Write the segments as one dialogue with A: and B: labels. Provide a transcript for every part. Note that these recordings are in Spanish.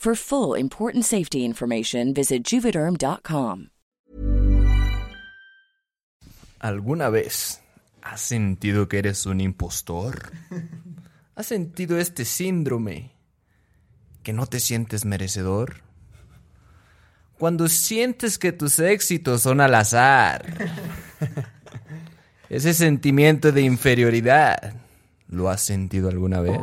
A: For full important safety information, visit juvederm.com.
B: ¿Alguna vez has sentido que eres un impostor? ¿Has sentido este síndrome que no te sientes merecedor? Cuando sientes que tus éxitos son al azar. Ese sentimiento de inferioridad, ¿lo has sentido alguna vez?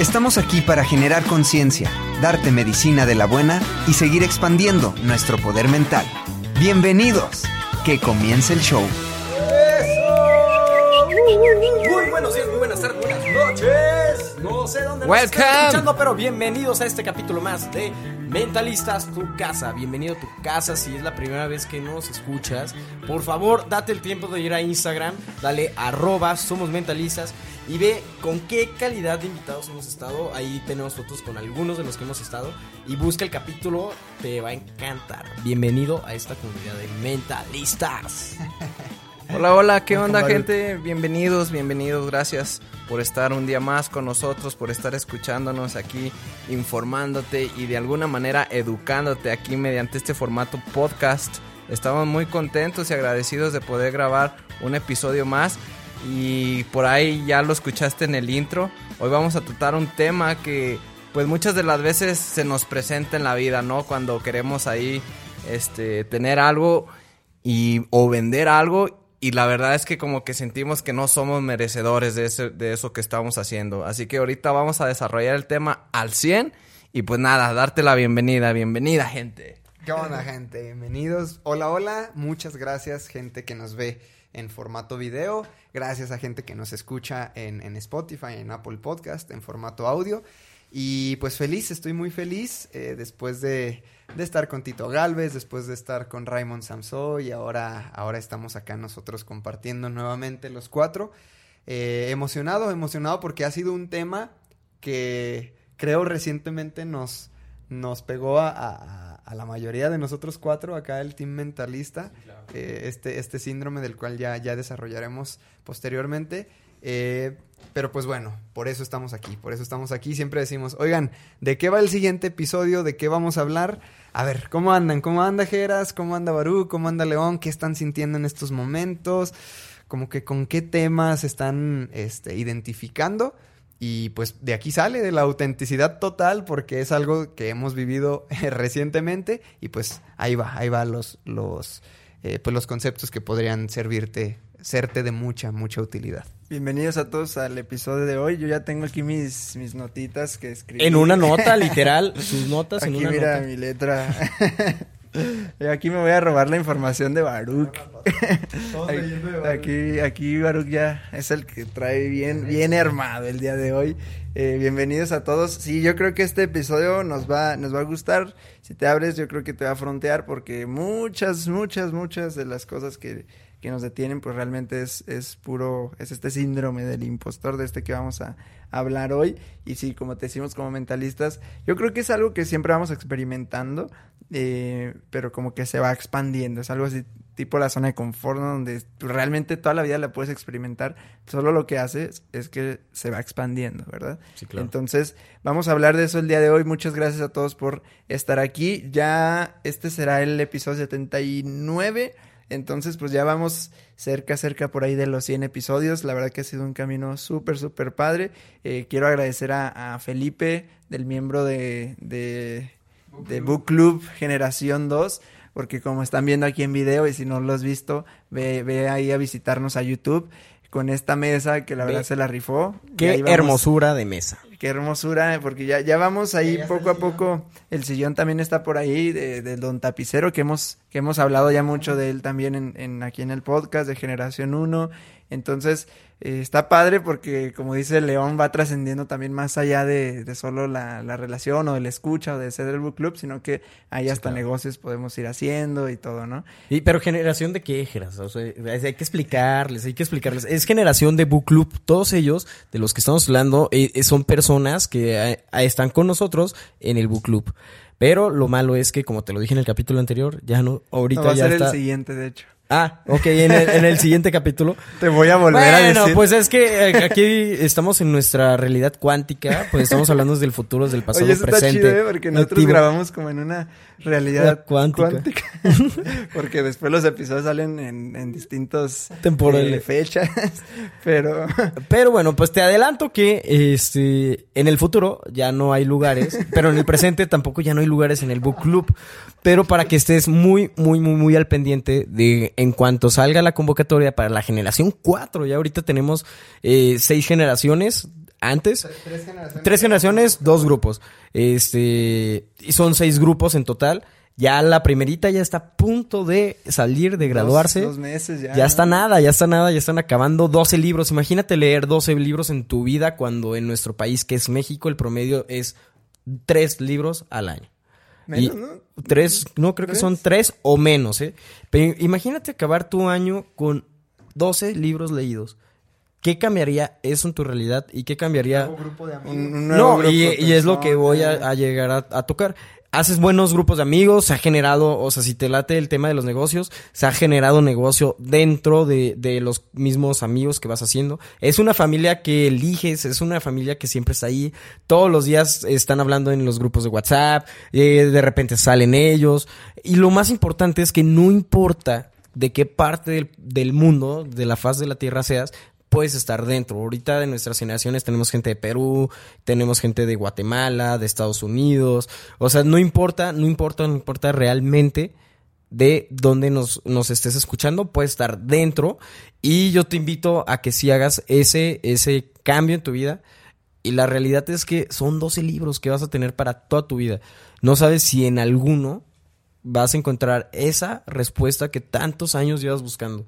C: Estamos aquí para generar conciencia, darte medicina de la buena y seguir expandiendo nuestro poder mental. Bienvenidos. Que comience el show.
D: Muy buenos días, muy buenas tardes, buenas noches. No sé dónde nos
B: Welcome.
D: están escuchando, pero bienvenidos a este capítulo más de Mentalistas, tu casa. Bienvenido a tu casa si es la primera vez que nos escuchas. Por favor, date el tiempo de ir a Instagram, dale arroba, somos mentalistas y ve con qué calidad de invitados hemos estado. Ahí tenemos fotos con algunos de los que hemos estado y busca el capítulo, te va a encantar. Bienvenido a esta comunidad de mentalistas.
B: Hola, hola, ¿qué onda gente? Bienvenidos, bienvenidos, gracias por estar un día más con nosotros, por estar escuchándonos aquí, informándote y de alguna manera educándote aquí mediante este formato podcast. Estamos muy contentos y agradecidos de poder grabar un episodio más y por ahí ya lo escuchaste en el intro. Hoy vamos a tratar un tema que pues muchas de las veces se nos presenta en la vida, ¿no? Cuando queremos ahí este tener algo y o vender algo y la verdad es que como que sentimos que no somos merecedores de, ese- de eso que estamos haciendo. Así que ahorita vamos a desarrollar el tema al 100 y pues nada, darte la bienvenida, bienvenida gente.
C: ¿Qué onda, gente? Bienvenidos. Hola, hola. Muchas gracias, gente que nos ve en formato video. Gracias a gente que nos escucha en, en Spotify, en Apple Podcast, en formato audio. Y pues feliz, estoy muy feliz eh, después de, de estar con Tito Galvez, después de estar con Raymond Samso y ahora, ahora estamos acá nosotros compartiendo nuevamente los cuatro. Eh, emocionado, emocionado porque ha sido un tema que creo recientemente nos, nos pegó a, a- a la mayoría de nosotros cuatro, acá el team mentalista, eh, este, este síndrome del cual ya, ya desarrollaremos posteriormente. Eh, pero pues bueno, por eso estamos aquí, por eso estamos aquí. Siempre decimos, oigan, ¿de qué va el siguiente episodio? ¿De qué vamos a hablar? A ver, ¿cómo andan? ¿Cómo anda Geras? ¿Cómo anda Barú? ¿Cómo anda León? ¿Qué están sintiendo en estos momentos? Como que con qué temas están este, identificando. Y pues de aquí sale, de la autenticidad total, porque es algo que hemos vivido recientemente. Y pues ahí va, ahí va los, los, eh, pues los conceptos que podrían servirte, serte de mucha, mucha utilidad.
E: Bienvenidos a todos al episodio de hoy. Yo ya tengo aquí mis, mis notitas que escribí.
D: En una nota, literal, sus notas en
E: Aquí
D: una
E: mira
D: nota.
E: mi letra. Aquí me voy a robar la información de Baruch. aquí, aquí Baruch ya es el que trae bien, bien armado el día de hoy. Eh, bienvenidos a todos. Sí, yo creo que este episodio nos va, nos va a gustar. Si te abres, yo creo que te va a frontear porque muchas, muchas, muchas de las cosas que, que nos detienen, pues realmente es, es puro, es este síndrome del impostor de este que vamos a, hablar hoy. Y sí, como te decimos como mentalistas, yo creo que es algo que siempre vamos experimentando, eh, pero como que se va expandiendo. Es algo así tipo la zona de confort, donde realmente toda la vida la puedes experimentar. Solo lo que hace es que se va expandiendo, ¿verdad?
D: Sí, claro.
E: Entonces, vamos a hablar de eso el día de hoy. Muchas gracias a todos por estar aquí. Ya este será el episodio 79. Entonces, pues ya vamos cerca, cerca por ahí de los 100 episodios. La verdad que ha sido un camino súper, súper padre. Eh, quiero agradecer a, Felipe, del miembro de, de, Book Club Generación 2 porque como están viendo aquí en video y si no lo has visto, ve, ve ahí a visitarnos a YouTube con esta mesa que la verdad se la rifó.
D: Qué hermosura de mesa.
E: Qué hermosura, porque ya, ya vamos ahí poco a poco. El sillón también está por ahí, de, de, Don Tapicero, que hemos, que hemos hablado ya mucho de él también en, en aquí en el podcast de Generación 1. Entonces, eh, está padre porque, como dice León, va trascendiendo también más allá de, de solo la, la, relación o de la escucha o de ser el book club, sino que hay hasta negocios podemos ir haciendo y todo, ¿no?
D: Y, pero generación de qué, O sea, hay que explicarles, hay que explicarles. Es generación de book club. Todos ellos, de los que estamos hablando, eh, eh, son personas que están con nosotros en el book club. Pero lo malo es que, como te lo dije en el capítulo anterior, ya no, ahorita
E: va
D: ya
E: a ser
D: está...
E: el siguiente, de hecho.
D: Ah, ok, en el, en el siguiente capítulo.
E: Te voy a volver a decir.
D: Bueno, pues es que eh, aquí estamos en nuestra realidad cuántica, pues estamos hablando del futuro, del pasado,
E: Oye, eso
D: presente.
E: Está chido, ¿eh? porque nosotros grabamos como en una realidad cuántica. porque después los episodios salen en, en distintos
D: temporales
E: eh, fechas, pero
D: pero bueno, pues te adelanto que este en el futuro ya no hay lugares, pero en el presente tampoco ya no hay lugares en el book club, pero para que estés muy muy muy muy al pendiente de en cuanto salga la convocatoria para la generación 4, ya ahorita tenemos eh, seis generaciones antes. Tres generaciones. Tres generaciones, dos grupos. Este, y son seis grupos en total. Ya la primerita ya está a punto de salir, de graduarse.
E: Dos, meses ya.
D: Ya está nada, ya está nada, ya están acabando 12 libros. Imagínate leer 12 libros en tu vida cuando en nuestro país, que es México, el promedio es tres libros al año.
E: Menos, ¿no?
D: Tres, no, creo que son tres o menos, ¿eh? Pero imagínate acabar tu año con 12 libros leídos. ¿Qué cambiaría eso en tu realidad? ¿Y qué cambiaría?
E: Un grupo de amigos.
D: Un, no, y, y, es lo que voy a, a llegar a, a, tocar. Haces buenos grupos de amigos, se ha generado, o sea, si te late el tema de los negocios, se ha generado negocio dentro de, los mismos amigos que vas haciendo. Es una familia que eliges, es una familia que siempre está ahí. Todos los días están hablando en los grupos de WhatsApp, eh, de repente salen ellos. Y lo más importante es que no importa de qué parte del mundo, de la faz de la tierra seas, puedes estar dentro. Ahorita de nuestras generaciones tenemos gente de Perú, tenemos gente de Guatemala, de Estados Unidos. O sea, no importa, no importa, no importa realmente de dónde nos, nos estés escuchando, puedes estar dentro. Y yo te invito a que si hagas ese, ese cambio en tu vida. Y la realidad es que son 12 libros que vas a tener para toda tu vida. No sabes si en alguno vas a encontrar esa respuesta que tantos años llevas buscando.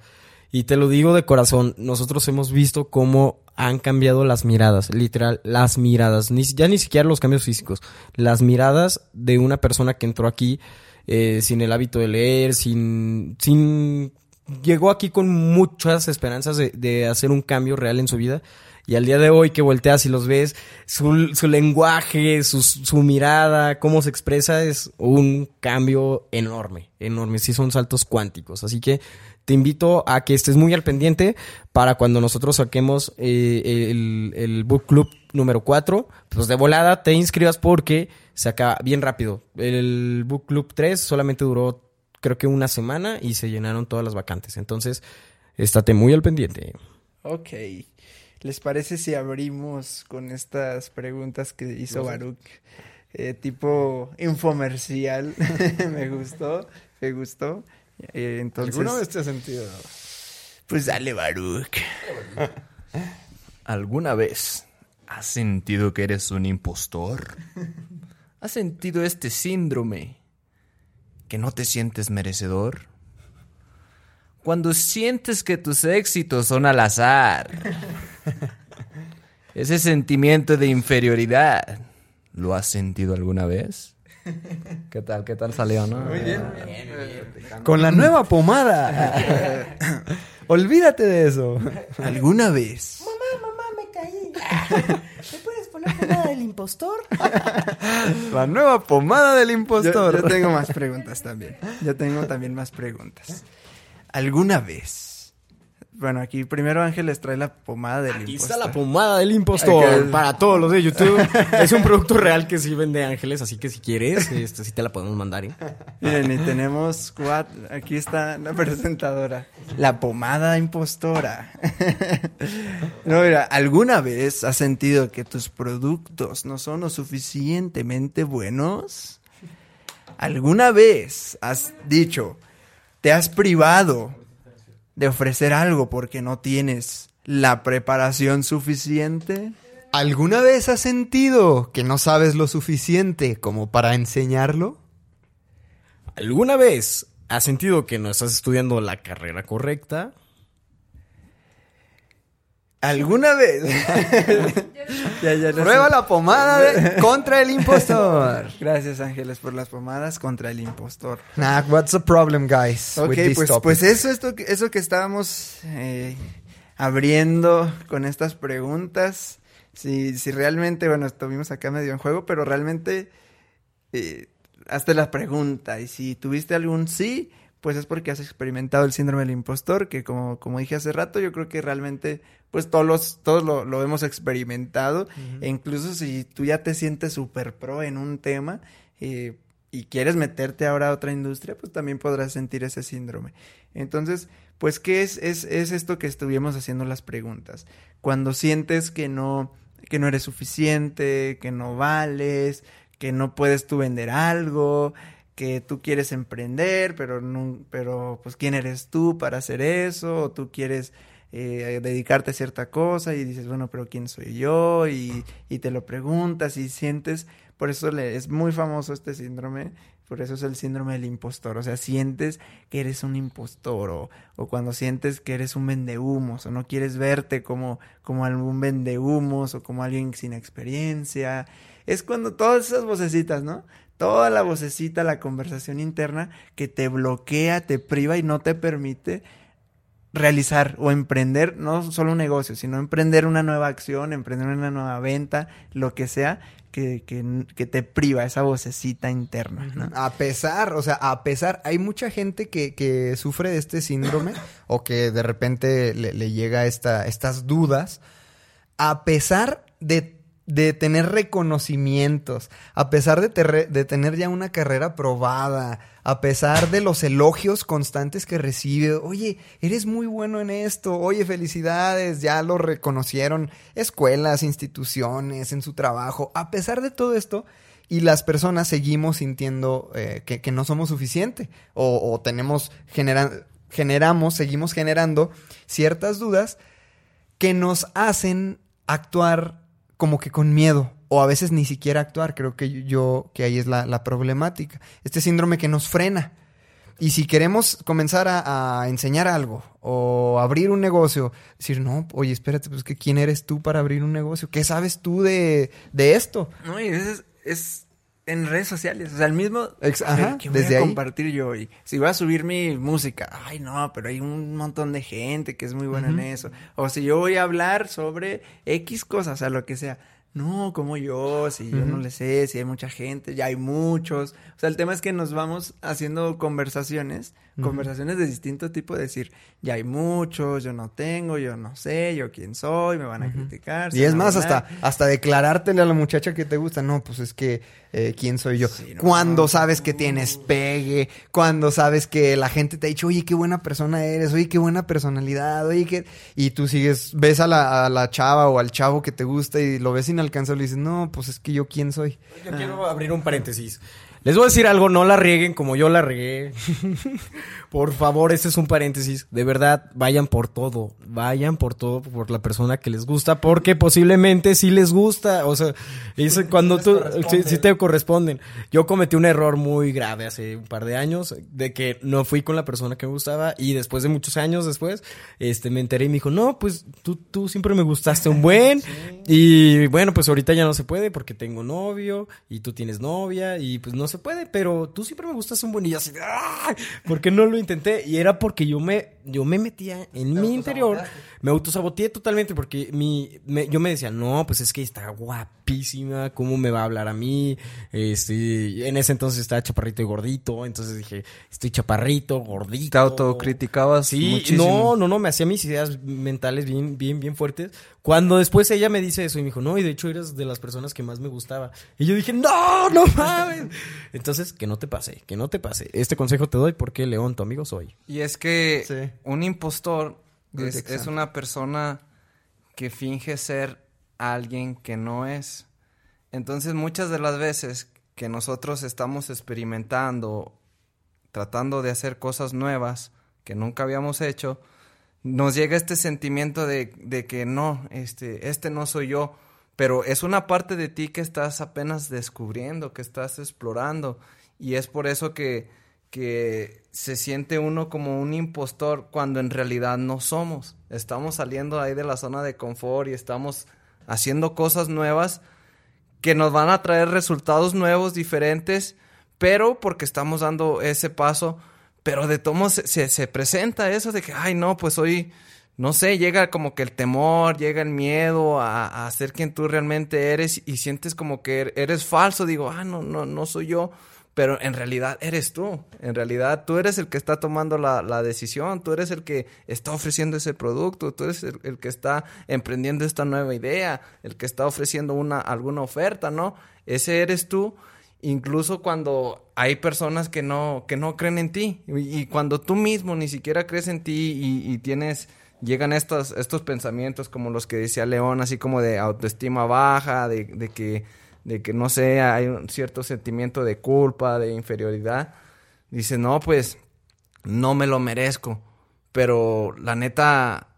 D: Y te lo digo de corazón, nosotros hemos visto cómo han cambiado las miradas, literal, las miradas, ni, ya ni siquiera los cambios físicos, las miradas de una persona que entró aquí eh, sin el hábito de leer, sin, sin, llegó aquí con muchas esperanzas de, de hacer un cambio real en su vida. Y al día de hoy que volteas y los ves, su, su lenguaje, su, su, mirada, cómo se expresa, es un cambio enorme, enorme. Sí son saltos cuánticos. Así que te invito a que estés muy al pendiente para cuando nosotros saquemos eh, el, el, book club número 4, pues de volada te inscribas porque se acaba bien rápido. El book club 3 solamente duró creo que una semana y se llenaron todas las vacantes. Entonces, estate muy al pendiente.
E: Ok. ¿Les parece si abrimos con estas preguntas que hizo no sé. Baruch? Eh, tipo infomercial. me gustó, me gustó. Eh, entonces,
B: ¿Alguna vez te has sentido?
E: Pues dale, Baruch.
B: ¿Alguna vez has sentido que eres un impostor? ¿Has sentido este síndrome que no te sientes merecedor. Cuando sientes que tus éxitos son al azar. Ese sentimiento de inferioridad, ¿lo has sentido alguna vez? ¿Qué tal? ¿Qué tal salió, no? Muy bien. Con la nueva pomada. Olvídate de eso. ¿Alguna vez?
F: Mamá, mamá, me caí. ¿Me puedes poner pomada del impostor?
B: La nueva pomada del
E: Yo,
B: impostor.
E: yo tengo más preguntas también. Yo tengo también más preguntas.
B: ¿Alguna vez?
E: Bueno, aquí primero Ángeles trae la pomada del
D: Aquí
E: impostor.
D: está la pomada del impostor para todos los de YouTube. es un producto real que sí vende Ángeles, así que si quieres, este, sí te la podemos mandar. ¿eh?
E: Miren, y tenemos cuatro. Aquí está la presentadora. La pomada impostora. no, mira, ¿alguna vez has sentido que tus productos no son lo suficientemente buenos? ¿Alguna vez has dicho, te has privado de ofrecer algo porque no tienes la preparación suficiente?
C: ¿Alguna vez has sentido que no sabes lo suficiente como para enseñarlo?
D: ¿Alguna vez has sentido que no estás estudiando la carrera correcta?
E: ¿Alguna vez? ya, ya no
C: Prueba
E: sé.
C: la pomada de- contra el impostor.
E: Gracias, Ángeles, por las pomadas contra el impostor.
C: Nah, what's the problem, guys?
E: Ok,
C: with
E: pues, pues eso, esto, que- eso que estábamos eh, abriendo con estas preguntas. Si, si realmente, bueno, estuvimos acá medio en juego, pero realmente eh, hazte la pregunta. Y si tuviste algún sí, pues es porque has experimentado el síndrome del impostor, que como, como dije hace rato, yo creo que realmente, pues todos, los, todos lo, lo hemos experimentado. E incluso si tú ya te sientes súper pro en un tema eh, y quieres meterte ahora a otra industria, pues también podrás sentir ese síndrome. Entonces, pues, ¿qué es, es, es esto que estuvimos haciendo las preguntas? Cuando sientes que no, que no eres suficiente, que no vales, que no puedes tú vender algo, que tú quieres emprender, pero pero pues quién eres tú para hacer eso, o tú quieres eh, dedicarte a cierta cosa y dices, bueno, pero quién soy yo, y, y te lo preguntas y sientes, por eso le, es muy famoso este síndrome, por eso es el síndrome del impostor, o sea, sientes que eres un impostor, o, o cuando sientes que eres un vendehumos, o no quieres verte como, como algún vendehumos, o como alguien sin experiencia, es cuando todas esas vocecitas, ¿no? Toda la vocecita, la conversación interna que te bloquea, te priva y no te permite realizar o emprender no solo un negocio, sino emprender una nueva acción, emprender una nueva venta, lo que sea, que, que, que te priva esa vocecita interna. ¿no?
C: A pesar, o sea, a pesar, hay mucha gente que, que sufre de este síndrome o que de repente le, le llega esta, estas dudas, a pesar de, de tener reconocimientos, a pesar de, tener ya una carrera probada, a pesar de los elogios constantes que recibe, oye, eres muy bueno en esto, oye, felicidades, ya lo reconocieron escuelas, instituciones, en su trabajo, a pesar de todo esto, y las personas seguimos sintiendo eh, que, no somos suficiente o, tenemos, genera- generamos, seguimos generando ciertas dudas que nos hacen actuar como que con miedo o a veces ni siquiera actuar. Creo que yo, que ahí es la, la problemática. Este síndrome que nos frena. Y si queremos comenzar a, a enseñar algo o abrir un negocio, decir, no, oye, espérate, pues que quién eres tú para abrir un negocio, ¿qué sabes tú de, de esto?
E: No, y veces es en redes sociales, o sea, el mismo
C: Ex- ajá,
E: ¿qué voy
C: desde
E: a
C: ahí.
E: compartir yo hoy? Si voy a subir mi música, ay no, pero hay un montón de gente que es muy buena en eso. O si yo voy a hablar sobre X cosas, o sea, lo que sea. No, como yo, si yo no le sé, si hay mucha gente, ya hay muchos. O sea, el tema es que nos vamos haciendo conversaciones, conversaciones de distinto tipo, de decir, ya hay muchos, yo no tengo, yo no sé, yo quién soy, me van a criticar.
C: Y es más, hasta, hasta declarártele a la muchacha que te gusta. No, pues es que, eh, ¿quién soy yo?
E: Sí, no.
C: cuando sabes que tienes pegue, cuando sabes que la gente te ha dicho, oye, qué buena persona eres, oye, qué buena personalidad, oye, qué... Y tú sigues, ves a la, a la chava o al chavo que te gusta y lo ves inalcanzable y dices, no, pues es que yo, ¿quién soy?
D: Yo quiero abrir un paréntesis. Les voy a decir algo, no la rieguen como yo la regué. por favor, este es un paréntesis. De verdad, vayan por todo. Vayan por todo por la persona que les gusta, porque posiblemente sí les gusta. O sea, es cuando tú, sí, sí te corresponden. Yo cometí un error muy grave hace un par de años, de que no fui con la persona que me gustaba, y después de muchos años después, este, me enteré y me dijo, no, pues tú, tú siempre me gustaste un buen, y bueno, pues ahorita ya no se puede porque tengo novio, y tú tienes novia, y pues no se puede, pero tú siempre me gustaste un buen, y así. ¿por qué no lo intenté? Y era porque yo me, yo me metía en mi interior, me autosaboteé totalmente porque mi, me- yo me decía, no, pues es que está guapísima, ¿cómo me va a hablar a mí? Este, en ese entonces estaba chaparrito y gordito, entonces dije, estoy chaparrito, gordito.
B: Te autocriticabas
D: Sí,
B: muchísimo.
D: no, no, no, me hacía mis ideas mentales bien, bien, bien fuertes. Cuando después ella me dice eso y me dijo, no, y de hecho eres de las personas que más me gustaba. Y yo dije, no, no mames. Entonces, que no te pase, que no te pase. Este consejo te doy porque León, tu amigo soy.
B: Y es que
E: Sí.
B: Un impostor es, una persona que finge ser alguien que no es. Entonces muchas de las veces que nosotros estamos experimentando, tratando de hacer cosas nuevas que nunca habíamos hecho, nos llega este sentimiento de, de que no, este, este no soy yo, pero es una parte de ti que estás apenas descubriendo, que estás explorando, y es por eso que, que se siente uno como un impostor cuando en realidad no somos. Estamos saliendo ahí de la zona de confort y estamos haciendo cosas nuevas que nos van a traer resultados nuevos, diferentes, pero porque estamos dando ese paso, pero de se, se, se presenta eso de que, ay, no, pues hoy, no sé, llega como que el temor, llega el miedo a, a ser quien tú realmente eres y sientes como que er- eres falso, digo, ah, no, no, no soy yo, pero en realidad eres tú, en realidad tú eres el que está tomando la, la decisión, tú eres el que está ofreciendo ese producto, tú eres el, que está emprendiendo esta nueva idea, el que está ofreciendo una, alguna oferta, ¿no? Ese eres tú, incluso cuando hay personas que no, que no creen en ti, y, y cuando tú mismo ni siquiera crees en ti y, y tienes llegan estos, estos pensamientos como los que decía León, así como de autoestima baja, de, de que, de que no sé, hay un cierto sentimiento de culpa, de inferioridad. Dice, no, pues no me lo merezco. Pero la neta,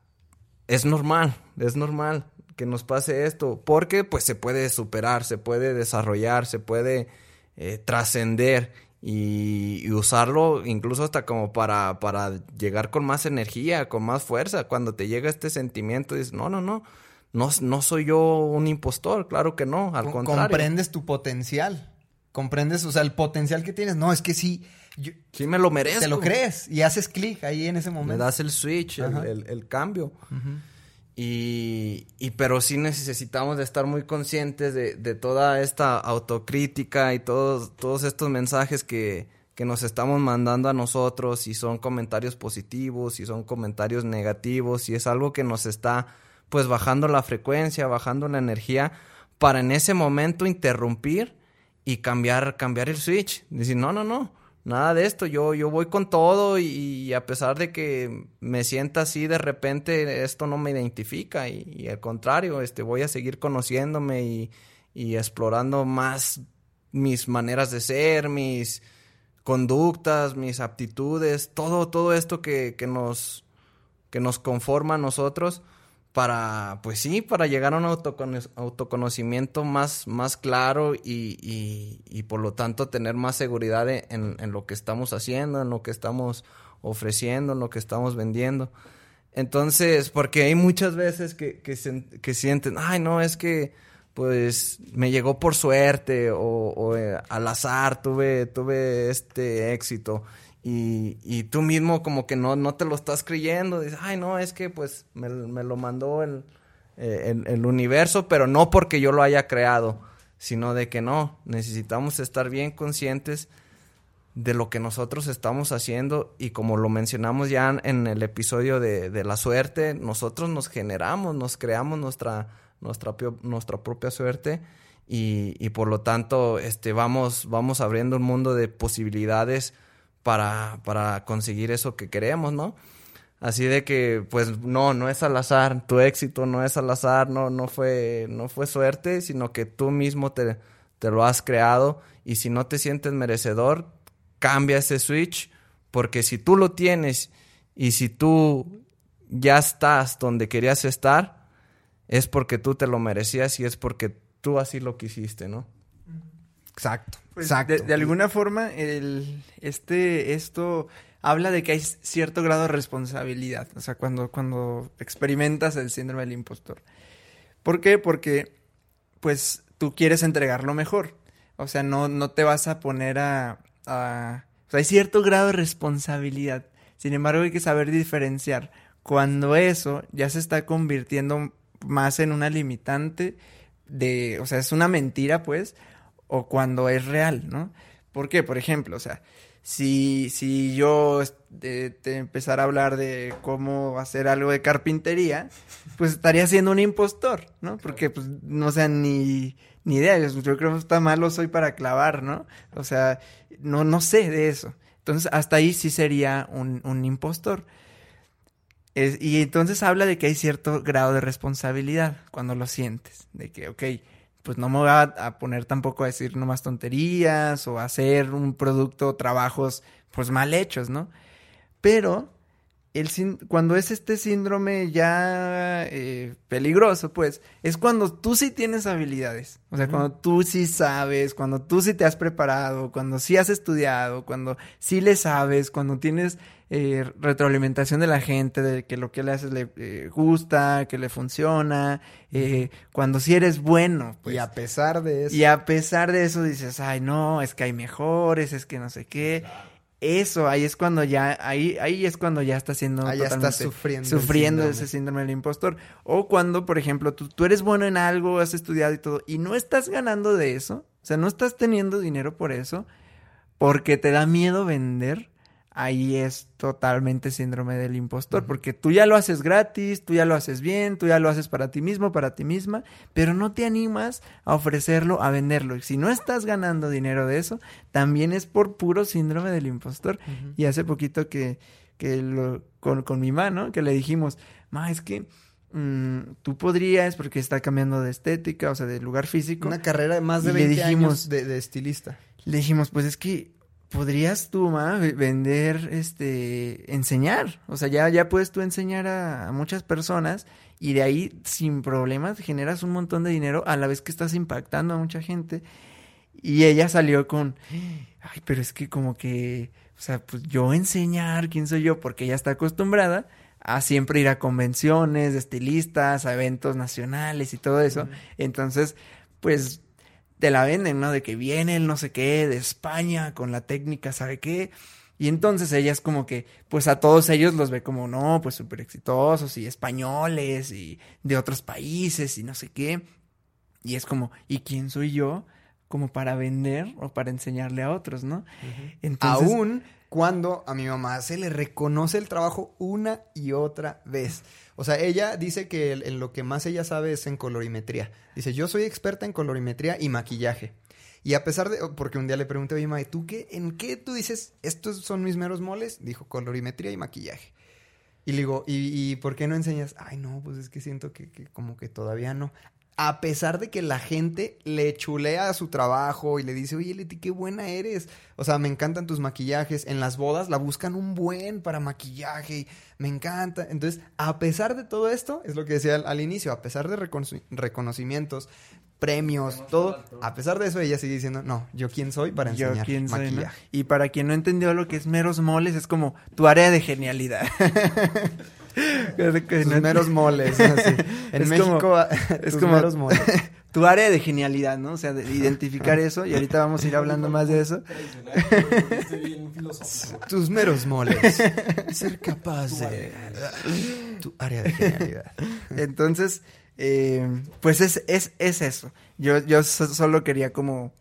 B: es normal, es normal que nos pase esto, porque pues se puede superar, se puede desarrollar, se puede eh, trascender y, usarlo incluso hasta como para, para llegar con más energía, con más fuerza. Cuando te llega este sentimiento, dices, no, no, no, no, no soy yo un impostor, claro que no, al
C: Com-
B: contrario.
C: Comprendes tu potencial. Comprendes, o sea, el potencial que tienes. No, es que sí, yo-
B: Sí me lo merezco.
C: te lo crees y haces clic ahí en ese
B: Me
C: momento.
B: das el switch, el- el cambio. y, y pero sí necesitamos de estar muy conscientes de, de toda esta autocrítica y todos, todos estos mensajes que, que nos estamos mandando a nosotros, si son comentarios positivos, si son comentarios negativos, si es algo que nos está pues bajando la frecuencia, bajando la energía, para en ese momento interrumpir y cambiar, cambiar el switch. Decir, no, no, no, nada de esto, yo, yo voy con todo y, a pesar de que me sienta así de repente, esto no me identifica y, al contrario, este, voy a seguir conociéndome y, y explorando más mis maneras de ser, mis conductas, mis aptitudes, todo, todo esto que, que nos, que nos conforma a nosotros para, pues sí, para llegar a un autocono- autoconocimiento más, más claro y, y, y por lo tanto tener más seguridad en, en- en lo que estamos haciendo, en lo que estamos ofreciendo, en lo que estamos vendiendo. Entonces, porque hay muchas veces que, que, se- que sienten, ay, no, es que pues me llegó por suerte o, o, eh, al azar tuve, tuve este éxito y, tú mismo como que no, no te lo estás creyendo, dices, ay no, es que pues me, me lo mandó el, eh, el, el universo, pero no porque yo lo haya creado, sino de que no, necesitamos estar bien conscientes de lo que nosotros estamos haciendo y como lo mencionamos ya en el episodio de, de la suerte, nosotros nos generamos, nos creamos nuestra, nuestra, nuestra propia suerte y, y por lo tanto este, vamos, vamos abriendo un mundo de posibilidades para, para conseguir eso que queremos, ¿no? Así de que, pues, no, no es al azar, tu éxito no es al azar, no, no fue, no fue suerte, sino que tú mismo te, te lo has creado y si no te sientes merecedor, cambia ese switch porque si tú lo tienes y si tú ya estás donde querías estar, es porque tú te lo merecías y es porque tú así lo quisiste, ¿no?
C: Exacto.
E: Pues,
C: exacto.
E: De, de alguna forma, el, este, esto habla de que hay cierto grado de responsabilidad. O sea, cuando, cuando experimentas el síndrome del impostor. ¿Por qué? Porque, pues, tú quieres entregar lo mejor. O sea, no, no te vas a poner a, a... O sea, hay cierto grado de responsabilidad. Sin embargo, hay que saber diferenciar cuando eso ya se está convirtiendo más en una limitante de, o sea, es una mentira, pues, o cuando es real, ¿no? ¿Por qué? Por ejemplo, o sea, si, si yo te, te empezara a hablar de cómo hacer algo de carpintería, pues estaría siendo un impostor, ¿no? Porque, pues, no sea, ni, ni idea, yo, yo creo que está malo soy para clavar, ¿no? O sea, no, no sé de eso. Entonces, hasta ahí sí sería un, un impostor. Es, y entonces habla de que hay cierto grado de responsabilidad cuando lo sientes. De que, ok, pues no me voy a, poner tampoco a decir nomás tonterías o a hacer un producto, trabajos, pues mal hechos, ¿no? Pero el, cuando es este síndrome ya eh, peligroso, pues, es cuando tú sí tienes habilidades. O sea, uh -huh. cuando tú sí sabes, cuando tú sí te has preparado, cuando sí has estudiado, cuando sí le sabes, cuando tienes eh, retroalimentación de la gente, de que lo que le haces le eh, gusta, que le funciona, eh, cuando sí eres bueno. Pues.
C: Y a pesar de eso.
E: Y a pesar de eso dices, ay, no, es que hay mejores, es que no sé qué. Claro. Eso, ahí es cuando ya, ahí, ahí es cuando ya está siendo
C: ahí
E: totalmente
C: estás sufriendo,
E: sufriendo síndrome. ese síndrome del impostor. O cuando, por ejemplo, tú, tú eres bueno en algo, has estudiado y todo, y no estás ganando de eso, o sea, no estás teniendo dinero por eso, porque te da miedo vender, ahí es totalmente síndrome del impostor, porque tú ya lo haces gratis, tú ya lo haces bien, tú ya lo haces para ti mismo, para ti misma, pero no te animas a ofrecerlo, a venderlo. Y si no estás ganando dinero de eso, también es por puro síndrome del impostor. Uh -huh. Y hace poquito que, que lo, con, con mi mano, que le dijimos, ma, es que mmm, tú podrías, porque está cambiando de estética, o sea, de lugar físico.
C: Una carrera de más de 20
E: le dijimos,
C: años de, de estilista.
E: Le dijimos, pues es que podrías tú, ma, vender, este, enseñar. O sea, ya, ya puedes tú enseñar a, a, muchas personas y de ahí, sin problemas, generas un montón de dinero a la vez que estás impactando a mucha gente. Y ella salió con, ay, pero es que como que, o sea, pues yo enseñar, ¿quién soy yo? Porque ella está acostumbrada a siempre ir a convenciones de estilistas, a eventos nacionales y todo eso. Entonces, pues te la venden, ¿no? De que viene el no sé qué de España con la técnica, ¿sabe qué? Y entonces ella es como que, pues a todos ellos los ve como, no, pues súper exitosos y españoles y de otros países y no sé qué. Y es como, ¿y quién soy yo? Como para vender o para enseñarle a otros, ¿no? Uh
C: -huh. Entonces, Aún cuando a mi mamá se le reconoce el trabajo una y otra vez. O sea, ella dice que en lo que más ella sabe es en colorimetría. Dice, yo soy experta en colorimetría y maquillaje. Y a pesar de, porque un día le pregunté a mi mamá, ¿tú qué, en qué tú dices, estos son mis meros moles? Dijo, colorimetría y maquillaje. Y le digo, ¿y, y por qué no enseñas? Ay, no, pues es que siento que, que como que todavía no a pesar de que la gente le chulea a su trabajo y le dice, oye, Leti, qué buena eres. O sea, me encantan tus maquillajes. En las bodas la buscan un buen para maquillaje y me encanta. Entonces, a pesar de todo esto, es lo que decía al, al inicio, a pesar de recono reconocimientos, premios, todo, a pesar de eso, ella sigue diciendo, no, yo quién soy para enseñar
E: yo quién
C: maquillaje.
E: Soy, ¿no? Y para quien no entendió lo que es meros moles, es como tu área de genialidad.
C: Tus meros moles. Así. En
E: es
C: México,
E: como,
C: es
E: como
C: meros moles.
E: tu área de genialidad, ¿no? O sea, de identificar eso y ahorita vamos a ir hablando más de eso.
C: Tus meros moles. Ser capaz de tu área de genialidad.
E: Entonces, eh, pues es, es, es eso. Yo, yo solo quería como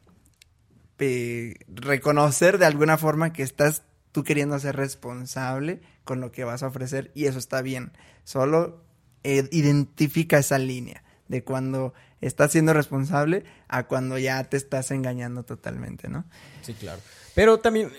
E: eh, reconocer de alguna forma que estás tú queriendo ser responsable con lo que vas a ofrecer y eso está bien. Solo eh, identifica esa línea de cuando estás siendo responsable a cuando ya te estás engañando totalmente, ¿no?
D: Sí, claro. Pero también,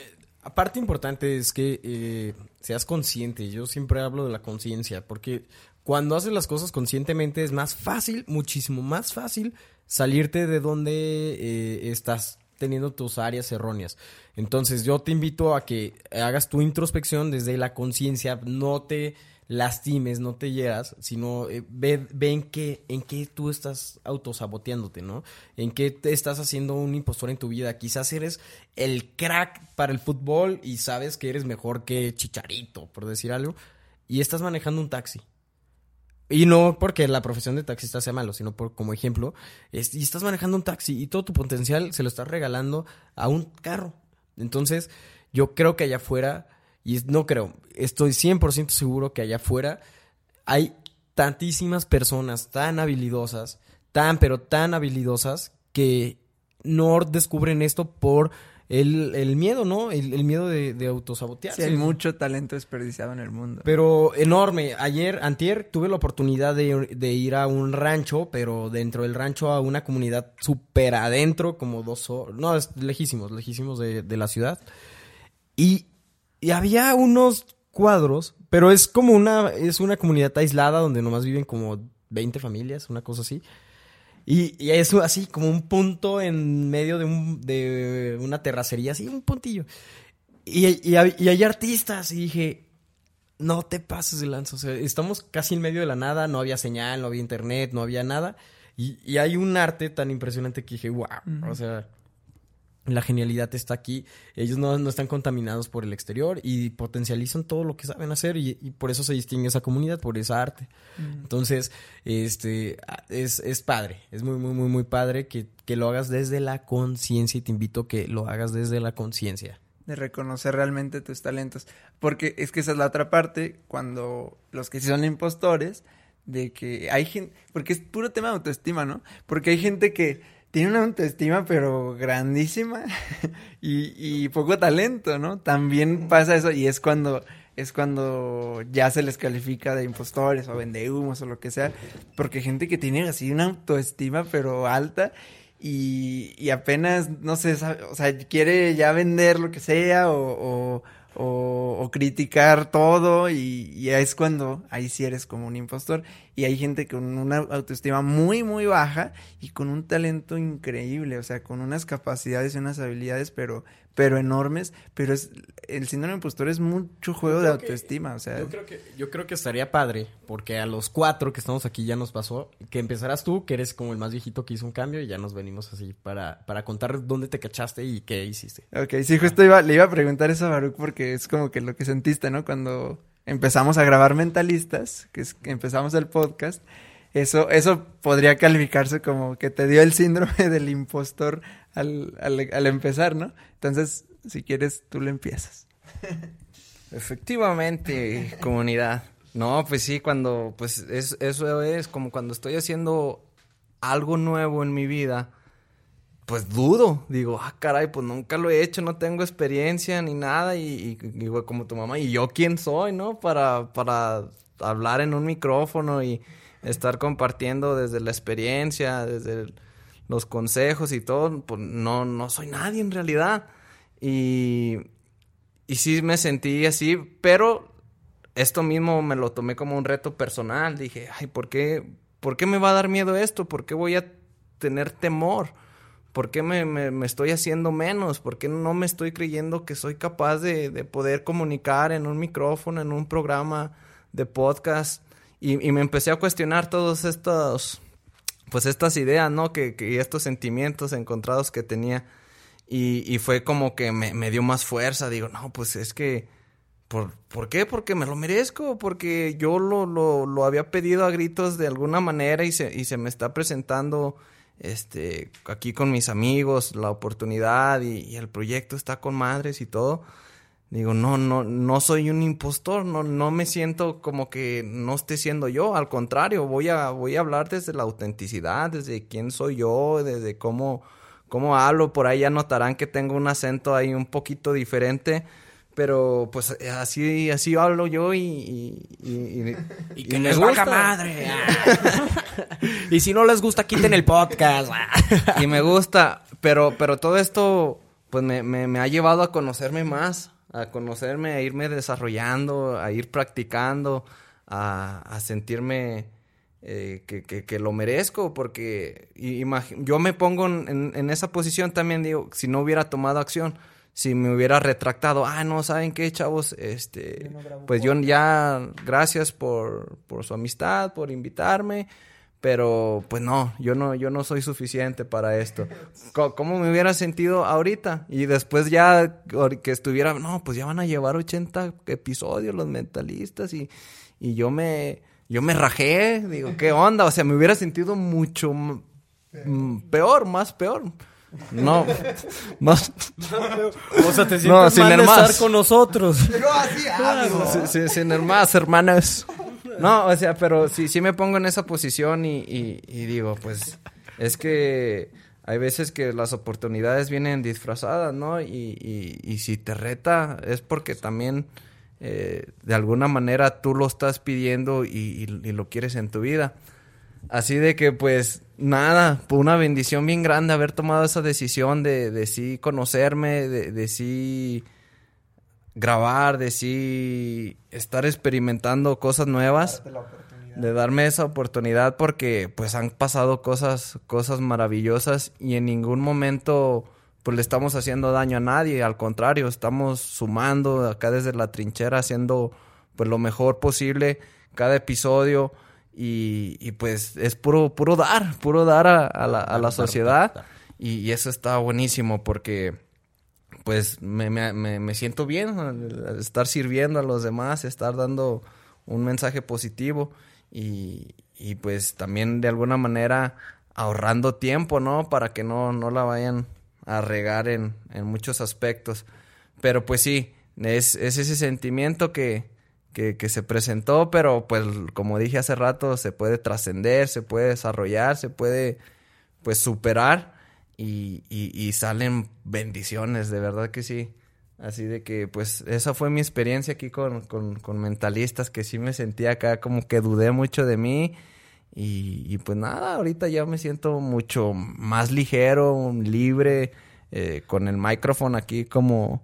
D: aparte importante es que eh, seas consciente. Yo siempre hablo de la conciencia porque cuando haces las cosas conscientemente es más fácil, muchísimo más fácil salirte de donde eh, estás teniendo tus áreas erróneas. Entonces yo te invito a que hagas tu introspección desde la conciencia, no te lastimes, no te hieras, sino eh, ve, en, qué, en qué tú estás autosaboteándote, ¿no? En qué te estás haciendo un impostor en tu vida. Quizás eres el crack para el fútbol y sabes que eres mejor que Chicharito, por decir algo, y estás manejando un taxi. Y no porque la profesión de taxista sea malo, sino por como ejemplo, y estás manejando un taxi y todo tu potencial se lo estás regalando a un carro. Entonces, yo creo que allá afuera, y no creo, estoy 100% seguro que allá afuera hay tantísimas personas tan habilidosas, tan pero tan habilidosas que no descubren esto por el, el miedo, ¿no? El, el miedo de, de
E: Sí,
D: autosabotearse.
E: hay mucho talento desperdiciado en el mundo.
D: Pero enorme. Ayer, antier, tuve la oportunidad de, de ir a un rancho, pero dentro del rancho a una comunidad súper adentro, como dos horas. No, es lejísimos, lejísimos de, de la ciudad. Y, y había unos cuadros, pero es como una, es una comunidad aislada donde nomás viven como 20 familias, una cosa así. Y, y es así, como un punto en medio de, un, de una terracería, así, un puntillo. Y, y, y hay artistas, y dije, no te pases de lanza. O sea, estamos casi en medio de la nada, no había señal, no había internet, no había nada. Y, y hay un arte tan impresionante que dije, wow. O sea, la genialidad está aquí. Ellos no, no están contaminados por el exterior y potencializan todo lo que saben hacer. Y, y por eso se distingue esa comunidad, por esa arte. Entonces, este, es, es padre. Es muy, muy, muy, muy padre que, que lo hagas desde la conciencia. Y te invito a que lo hagas desde la conciencia.
E: de reconocer realmente tus talentos. Porque es que esa es la otra parte, cuando los que sí son impostores, de que hay gente, porque es puro tema de autoestima, ¿no? Porque hay gente que tiene una autoestima pero grandísima y, y poco talento, ¿no? También pasa eso y es cuando es cuando ya se les califica de impostores o vendehumos o lo que sea, porque gente que tiene así una autoestima pero alta y, y apenas, no sé, sabe- o sea, quiere ya vender lo que sea o, o, o- o criticar todo y, y es cuando ahí sí eres como un impostor. Y hay gente con una autoestima muy, muy baja y con un talento increíble, o sea, con unas capacidades y unas habilidades, pero, pero enormes, pero es, el síndrome impostor es mucho juego de
D: que-
E: autoestima, o sea,
D: Yo creo que, yo creo que estaría padre, porque a los cuatro que estamos aquí ya nos pasó, que empezaras tú, que eres como el más viejito que hizo un cambio, y ya nos venimos así para, para contar dónde te cachaste y qué hiciste.
E: Ok, sí, justo iba, le iba a preguntar eso a Baruch porque es como que lo que sentiste, ¿no? Cuando empezamos a grabar Mentalistas, que es que empezamos el podcast, eso, eso podría calificarse como que te dio el síndrome del impostor al, al, al empezar, ¿no? Entonces, si quieres, tú le empiezas.
B: Efectivamente, comunidad. No, pues sí, cuando, pues es, eso es como cuando estoy haciendo algo nuevo en mi vida, pues dudo. Digo, ah, caray, pues nunca lo he hecho, no tengo experiencia ni nada. Y, y como tu mamá, ¿y yo quién soy, no? Para, para hablar en un micrófono y estar compartiendo desde la experiencia, desde el- los consejos y todo. Pues no, no soy nadie en realidad. Y, y sí me sentí así, pero esto mismo me lo tomé como un reto personal. Dije, ay, ¿por qué, ¿por qué me va a dar miedo esto? ¿Por qué voy a tener temor? ¿Por qué me, me- estoy haciendo menos? ¿Por qué no me estoy creyendo que soy capaz de, de poder comunicar en un micrófono, en un programa de podcast? Y me empecé a cuestionar todos estos, pues estas ideas, ¿no? Que, que y estos sentimientos encontrados que tenía. Y, y fue como que me, me dio más fuerza. Digo, no, pues es que... ¿Por, ¿por qué? Porque me lo merezco, porque yo lo, lo, lo había pedido a gritos de alguna manera y se, y se me está presentando este aquí con mis amigos la oportunidad y, y el proyecto está con madres y todo. Digo, no, no, no soy un impostor, no, no me siento como que no esté siendo yo, al contrario, voy a, voy a hablar desde la autenticidad, desde quién soy yo, desde cómo, cómo hablo, por ahí ya notarán que tengo un acento ahí un poquito diferente, pero pues así, así hablo yo y, y, y, y-
D: que
B: y
D: les
B: gusta.
D: madre. y si no les gusta, quiten el podcast.
B: y me gusta, pero, pero todo esto pues me, me, me ha llevado a conocerme más, a conocerme, a irme desarrollando, a ir practicando, a, a sentirme eh, que, que, que lo merezco, porque yo me pongo en, en esa posición también, digo, si no hubiera tomado acción, si me hubiera retractado, ah, no, ¿saben qué, chavos? Este, pues yo ya, gracias por, por su amistad, por invitarme, pero pues no, yo no, yo no soy suficiente para esto. ¿Cómo me hubiera sentido ahorita? Y después ya que estuviera, no, pues ya van a llevar 80 episodios los mentalistas y, y yo me, yo me rajé, digo, ¿qué onda? O sea, me hubiera sentido mucho peor, más peor. No, más...
D: O sea, te sientes
B: No, sin
D: mal de
B: hermanas.
D: estar con nosotros.
C: Llegó así, amigo.
B: Sí, sí, sin hermanas, hermanas. No, o sea, pero sí, sí me pongo en esa posición y, y- digo, pues, es que hay veces que las oportunidades vienen disfrazadas, ¿no? Y, y- y si te reta es porque también eh, de alguna manera tú lo estás pidiendo y, y- lo quieres en tu vida. Así de que, pues, nada, una bendición bien grande haber tomado esa decisión de, de sí conocerme, de, de sí grabar, de sí estar experimentando cosas nuevas, de darme esa oportunidad porque pues han pasado cosas, cosas maravillosas y en ningún momento pues le estamos haciendo daño a nadie, al contrario, estamos sumando acá desde la trinchera haciendo pues lo mejor posible cada episodio y, y, pues es puro, puro dar, puro dar a, a la, a la sociedad y, y eso está buenísimo porque pues me, me, me, siento bien estar sirviendo a los demás, estar dando un mensaje positivo y, y pues también de alguna manera ahorrando tiempo, ¿no? Para que no, no la vayan a regar en, en muchos aspectos. Pero pues sí, es, es ese sentimiento que, que, que se presentó, pero pues como dije hace rato, se puede trascender, se puede desarrollar, se puede pues superar y, y, salen bendiciones, de verdad que sí. Así de que, pues, esa fue mi experiencia aquí con, con, mentalistas, que sí me sentía acá como que dudé mucho de mí. Y, y pues nada, ahorita ya me siento mucho más ligero, libre, eh, con el micrófono aquí como,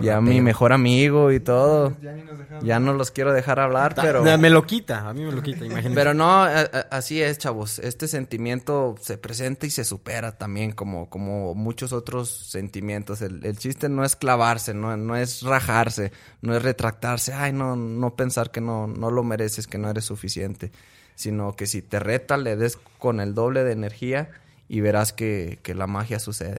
B: ya mi mejor amigo y todo. Ya no los quiero dejar hablar, pero...
D: Me lo quita, a mí me lo quita, imagínate.
B: Pero no, así es, chavos. Este sentimiento se presenta y se supera también como, como muchos otros sentimientos. El, el chiste no es clavarse, no, no es rajarse, no es retractarse, ay, no, no pensar que no, no lo mereces, que no eres suficiente. Sino que si te reta, le des con el doble de energía y verás que, que la magia sucede.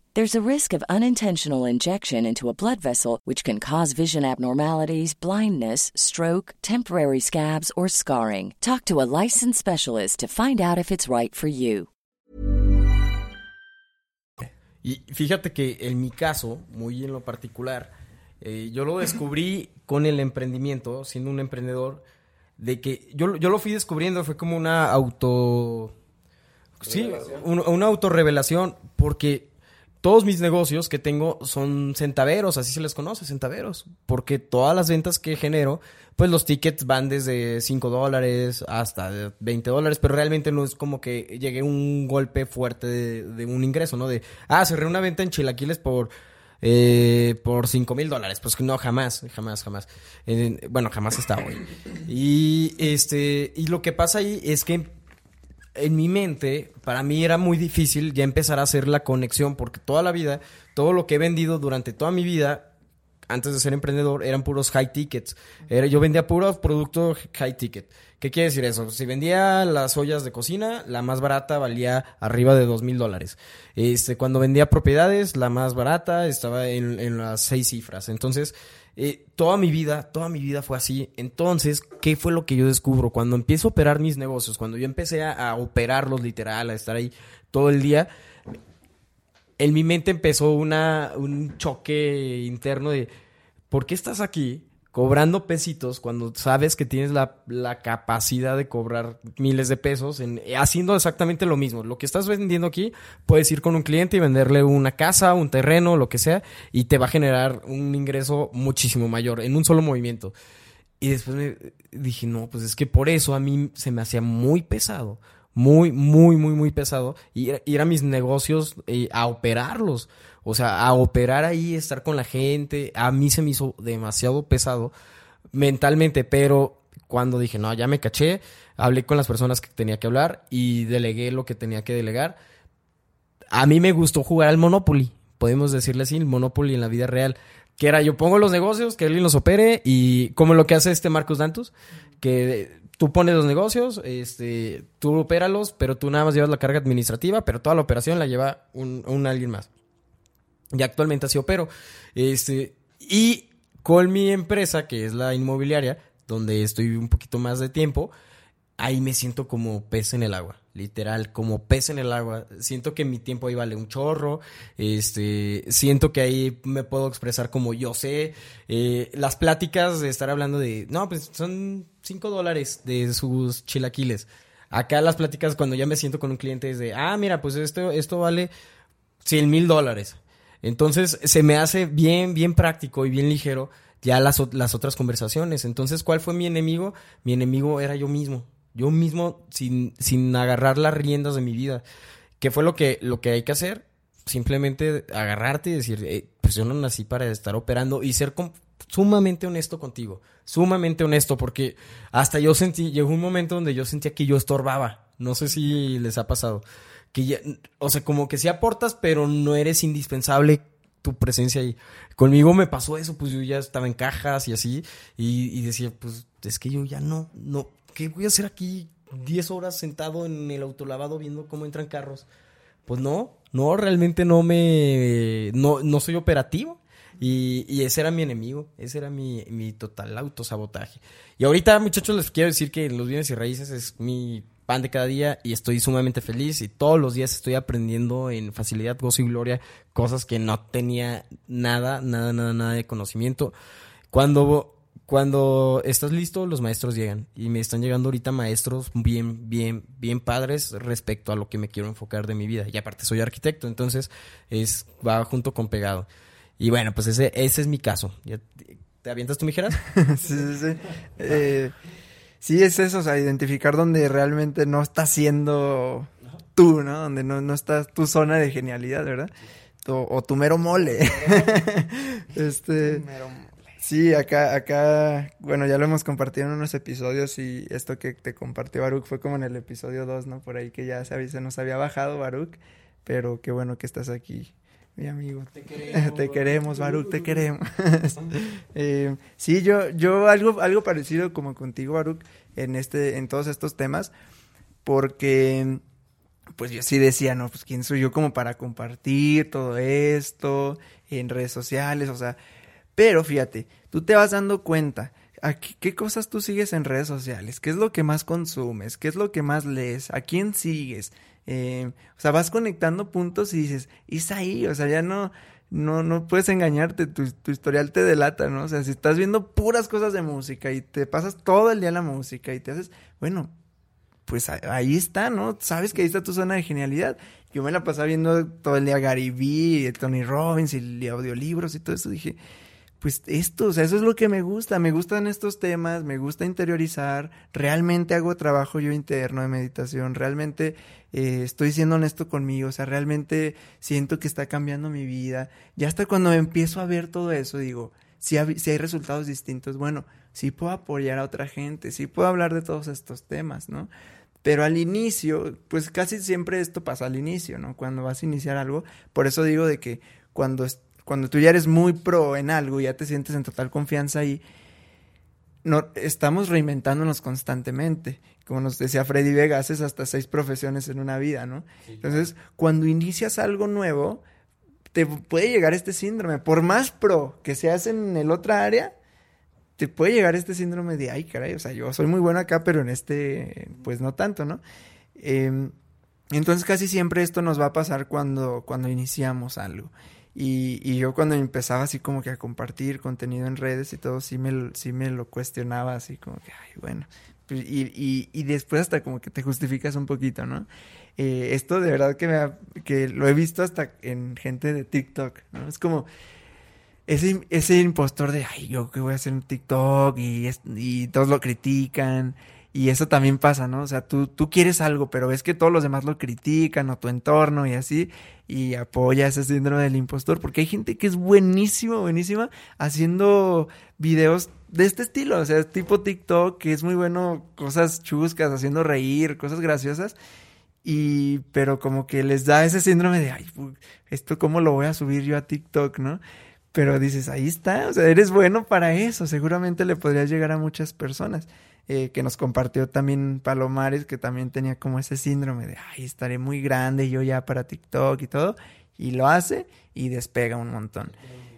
A: There's a risk of unintentional injection into a blood vessel, which can cause vision abnormalities, blindness, stroke, temporary scabs, or scarring. Talk to a licensed specialist to find out if it's right for you.
D: Y fíjate que en mi caso, muy en lo particular, eh, yo lo descubrí con el emprendimiento, siendo un emprendedor, de que yo, yo lo fui descubriendo, fue como una auto... Sí, un- una autorrevelación, porque todos mis negocios que tengo son centaveros, así se les conoce, centaveros, porque todas las ventas que genero, pues los tickets van desde 5 dólares hasta 20 dólares, pero realmente no es como que llegue un golpe fuerte de, un ingreso, ¿no? De, ah, cerré una venta en Chilaquiles por... eh, por 5 mil dólares, pues no, jamás, jamás, jamás. Eh, bueno, jamás está hoy. Y este, y lo que pasa ahí es que en mi mente, para mí era muy difícil ya empezar a hacer la conexión, porque toda la vida, todo lo que he vendido durante toda mi vida antes de ser emprendedor, eran puros high tickets. Yo vendía puros productos high ticket. ¿Qué quiere decir eso? Si vendía las ollas de cocina, la más barata valía arriba de dos mil dólares. Este, cuando vendía propiedades, la más barata estaba en las seis cifras. Entonces, eh, toda mi vida, toda mi vida fue así. Entonces, ¿qué fue lo que yo descubro? Cuando empiezo a operar mis negocios, cuando yo empecé a, a operarlos literal, a estar ahí todo el día, en mi mente empezó una, un choque interno de, ¿por qué estás aquí cobrando pesitos cuando sabes que tienes la, la capacidad de cobrar miles de pesos en, haciendo exactamente lo mismo? Lo que estás vendiendo aquí, puedes ir con un cliente y venderle una casa, un terreno, lo que sea, y te va a generar un ingreso muchísimo mayor en un solo movimiento. Y después me dije, no, pues es que por eso a mí se me hacía muy pesado muy, muy, muy, muy pesado ir, ir a mis negocios eh, a operarlos. O sea, a operar ahí, estar con la gente. A mí se me hizo demasiado pesado mentalmente, pero cuando dije, no, ya me caché, hablé con las personas que tenía que hablar y delegué lo que tenía que delegar. A mí me gustó jugar al Monopoly, podemos decirle así, el Monopoly en la vida real. Que era, yo pongo los negocios, que alguien los opere y como lo que hace este Marcos Dantus, que tú pones los negocios, este, tú opéralos, pero tú nada más llevas la carga administrativa, pero toda la operación la lleva un, un alguien más. Y actualmente así opero. Este, y con mi empresa, que es la inmobiliaria, donde estoy un poquito más de tiempo, ahí me siento como pez en el agua, literal, como pez en el agua. Siento que mi tiempo ahí vale un chorro, este, siento que ahí me puedo expresar como yo sé. Eh, las pláticas de estar hablando de, no, pues son cinco dólares de sus chilaquiles. Acá las pláticas cuando ya me siento con un cliente es de, ah, mira, pues esto, esto vale 100 mil dólares. Entonces se me hace bien, bien práctico y bien ligero ya las, las otras conversaciones. Entonces, ¿cuál fue mi enemigo? Mi enemigo era yo mismo. Yo mismo sin, sin agarrar las riendas de mi vida. ¿Qué fue lo que, lo que hay que hacer? Simplemente agarrarte y decir, eh, pues yo no nací para estar operando y ser sumamente honesto contigo. Sumamente honesto, porque hasta yo sentí, llegó un momento donde yo sentía que yo estorbaba. No sé si les ha pasado. Que ya, o sea, como que sí aportas, pero no eres indispensable tu presencia ahí. Conmigo me pasó eso, pues yo ya estaba en cajas y así, y, y decía, pues es que yo ya no, no, ¿qué voy a hacer aquí 10 horas sentado en el autolavado viendo cómo entran carros? Pues no, no, realmente no me, no, no soy operativo. Y, y, ese era mi enemigo, ese era mi, mi total autosabotaje. Y ahorita, muchachos, les quiero decir que los bienes y raíces es mi pan de cada día y estoy sumamente feliz y todos los días estoy aprendiendo en facilidad, gozo y gloria cosas que no tenía nada, nada, nada, nada de conocimiento. Cuando cuando estás listo, los maestros llegan. Y me están llegando ahorita maestros bien, bien, bien padres respecto a lo que me quiero enfocar de mi vida. Y aparte soy arquitecto, entonces es, va junto con pegado. Y bueno, pues ese, ese es mi caso. ¿Te avientas tú, mijeras?
E: sí, sí, sí. Eh, sí, es eso, o sea, identificar donde realmente no estás siendo tú, ¿no? Donde no, no estás tu zona de genialidad, ¿verdad? O, o tu mero mole. este. Mero mole. Sí, acá, acá, bueno, ya lo hemos compartido en unos episodios y esto que te compartió Baruch fue como en el episodio 2, ¿no? Por ahí que ya se, se nos había bajado Baruch, pero qué bueno que estás aquí, mi amigo. Te queremos, te queremos Baruch, te queremos. eh, sí, yo, yo algo, algo parecido como contigo, Baruch, en este, en todos estos temas, porque pues yo sí decía, no, pues quién soy yo como para compartir todo esto en redes sociales, o sea, pero fíjate, tú te vas dando cuenta. ¿A qué, cosas tú sigues en redes sociales? ¿Qué es lo que más consumes? ¿Qué es lo que más lees? ¿A quién sigues? Eh, o sea, vas conectando puntos y dices, es ahí, o sea, ya no, no, no puedes engañarte, tu, historial te delata, ¿no? O sea, si estás viendo puras cosas de música y te pasas todo el día la música y te haces, bueno, pues ahí está, ¿no? Sabes que ahí está tu zona de genialidad. Yo me la pasaba viendo todo el día Gary Vee, Tony Robbins y audiolibros y todo eso. Dije, pues esto, o sea, eso es lo que me gusta, me gustan estos temas, me gusta interiorizar, realmente hago trabajo yo interno de meditación, realmente eh, estoy siendo honesto conmigo, o sea, realmente siento que está cambiando mi vida. Ya hasta cuando empiezo a ver todo eso, digo, si, si hay resultados distintos, bueno, sí puedo apoyar a otra gente, sí puedo hablar de todos estos temas, ¿no? Pero al inicio, pues casi siempre esto pasa al inicio, ¿no? Cuando vas a iniciar algo, por eso digo de que cuando cuando tú ya eres muy pro en algo y ya te sientes en total confianza ahí, no, estamos reinventándonos constantemente. Como nos decía Freddy Vega, haces hasta seis profesiones en una vida, ¿no? Entonces, cuando inicias algo nuevo, te puede llegar este síndrome. Por más pro que seas en el otra área, te puede llegar este síndrome de, ay, caray, o sea, yo soy muy bueno acá, pero en este, pues no tanto, ¿no? Em, entonces casi siempre esto nos va a pasar cuando, cuando iniciamos algo. Y, y, yo cuando empezaba así como que a compartir contenido en redes y todo, sí me, sí me lo cuestionaba así como que, ay, bueno. Pues, y, y, después hasta como que te justificas un poquito, ¿no? Eh, esto de verdad que, me que lo he visto hasta en gente de TikTok, ¿no? Es como ese, ese impostor de, ay, yo que voy a hacer un TikTok y, y todos lo critican y eso también pasa, ¿no? O sea, tú, tú quieres algo, pero ves que todos los demás lo critican o tu entorno y así, y apoya ese síndrome del impostor, porque hay gente que es buenísima, buenísima, haciendo videos de este estilo, o sea, tipo TikTok, que es muy bueno, cosas chuscas, haciendo reír, cosas graciosas, y, pero como que les da ese síndrome de, ay, esto cómo lo voy a subir yo a TikTok, ¿no? Pero dices, ahí está, o sea, eres bueno para eso, seguramente le podrías llegar a muchas personas. Eh, que nos compartió también Palomares, que también tenía como ese síndrome de, ay, estaré muy grande yo ya para TikTok y todo, y lo hace y despega un montón.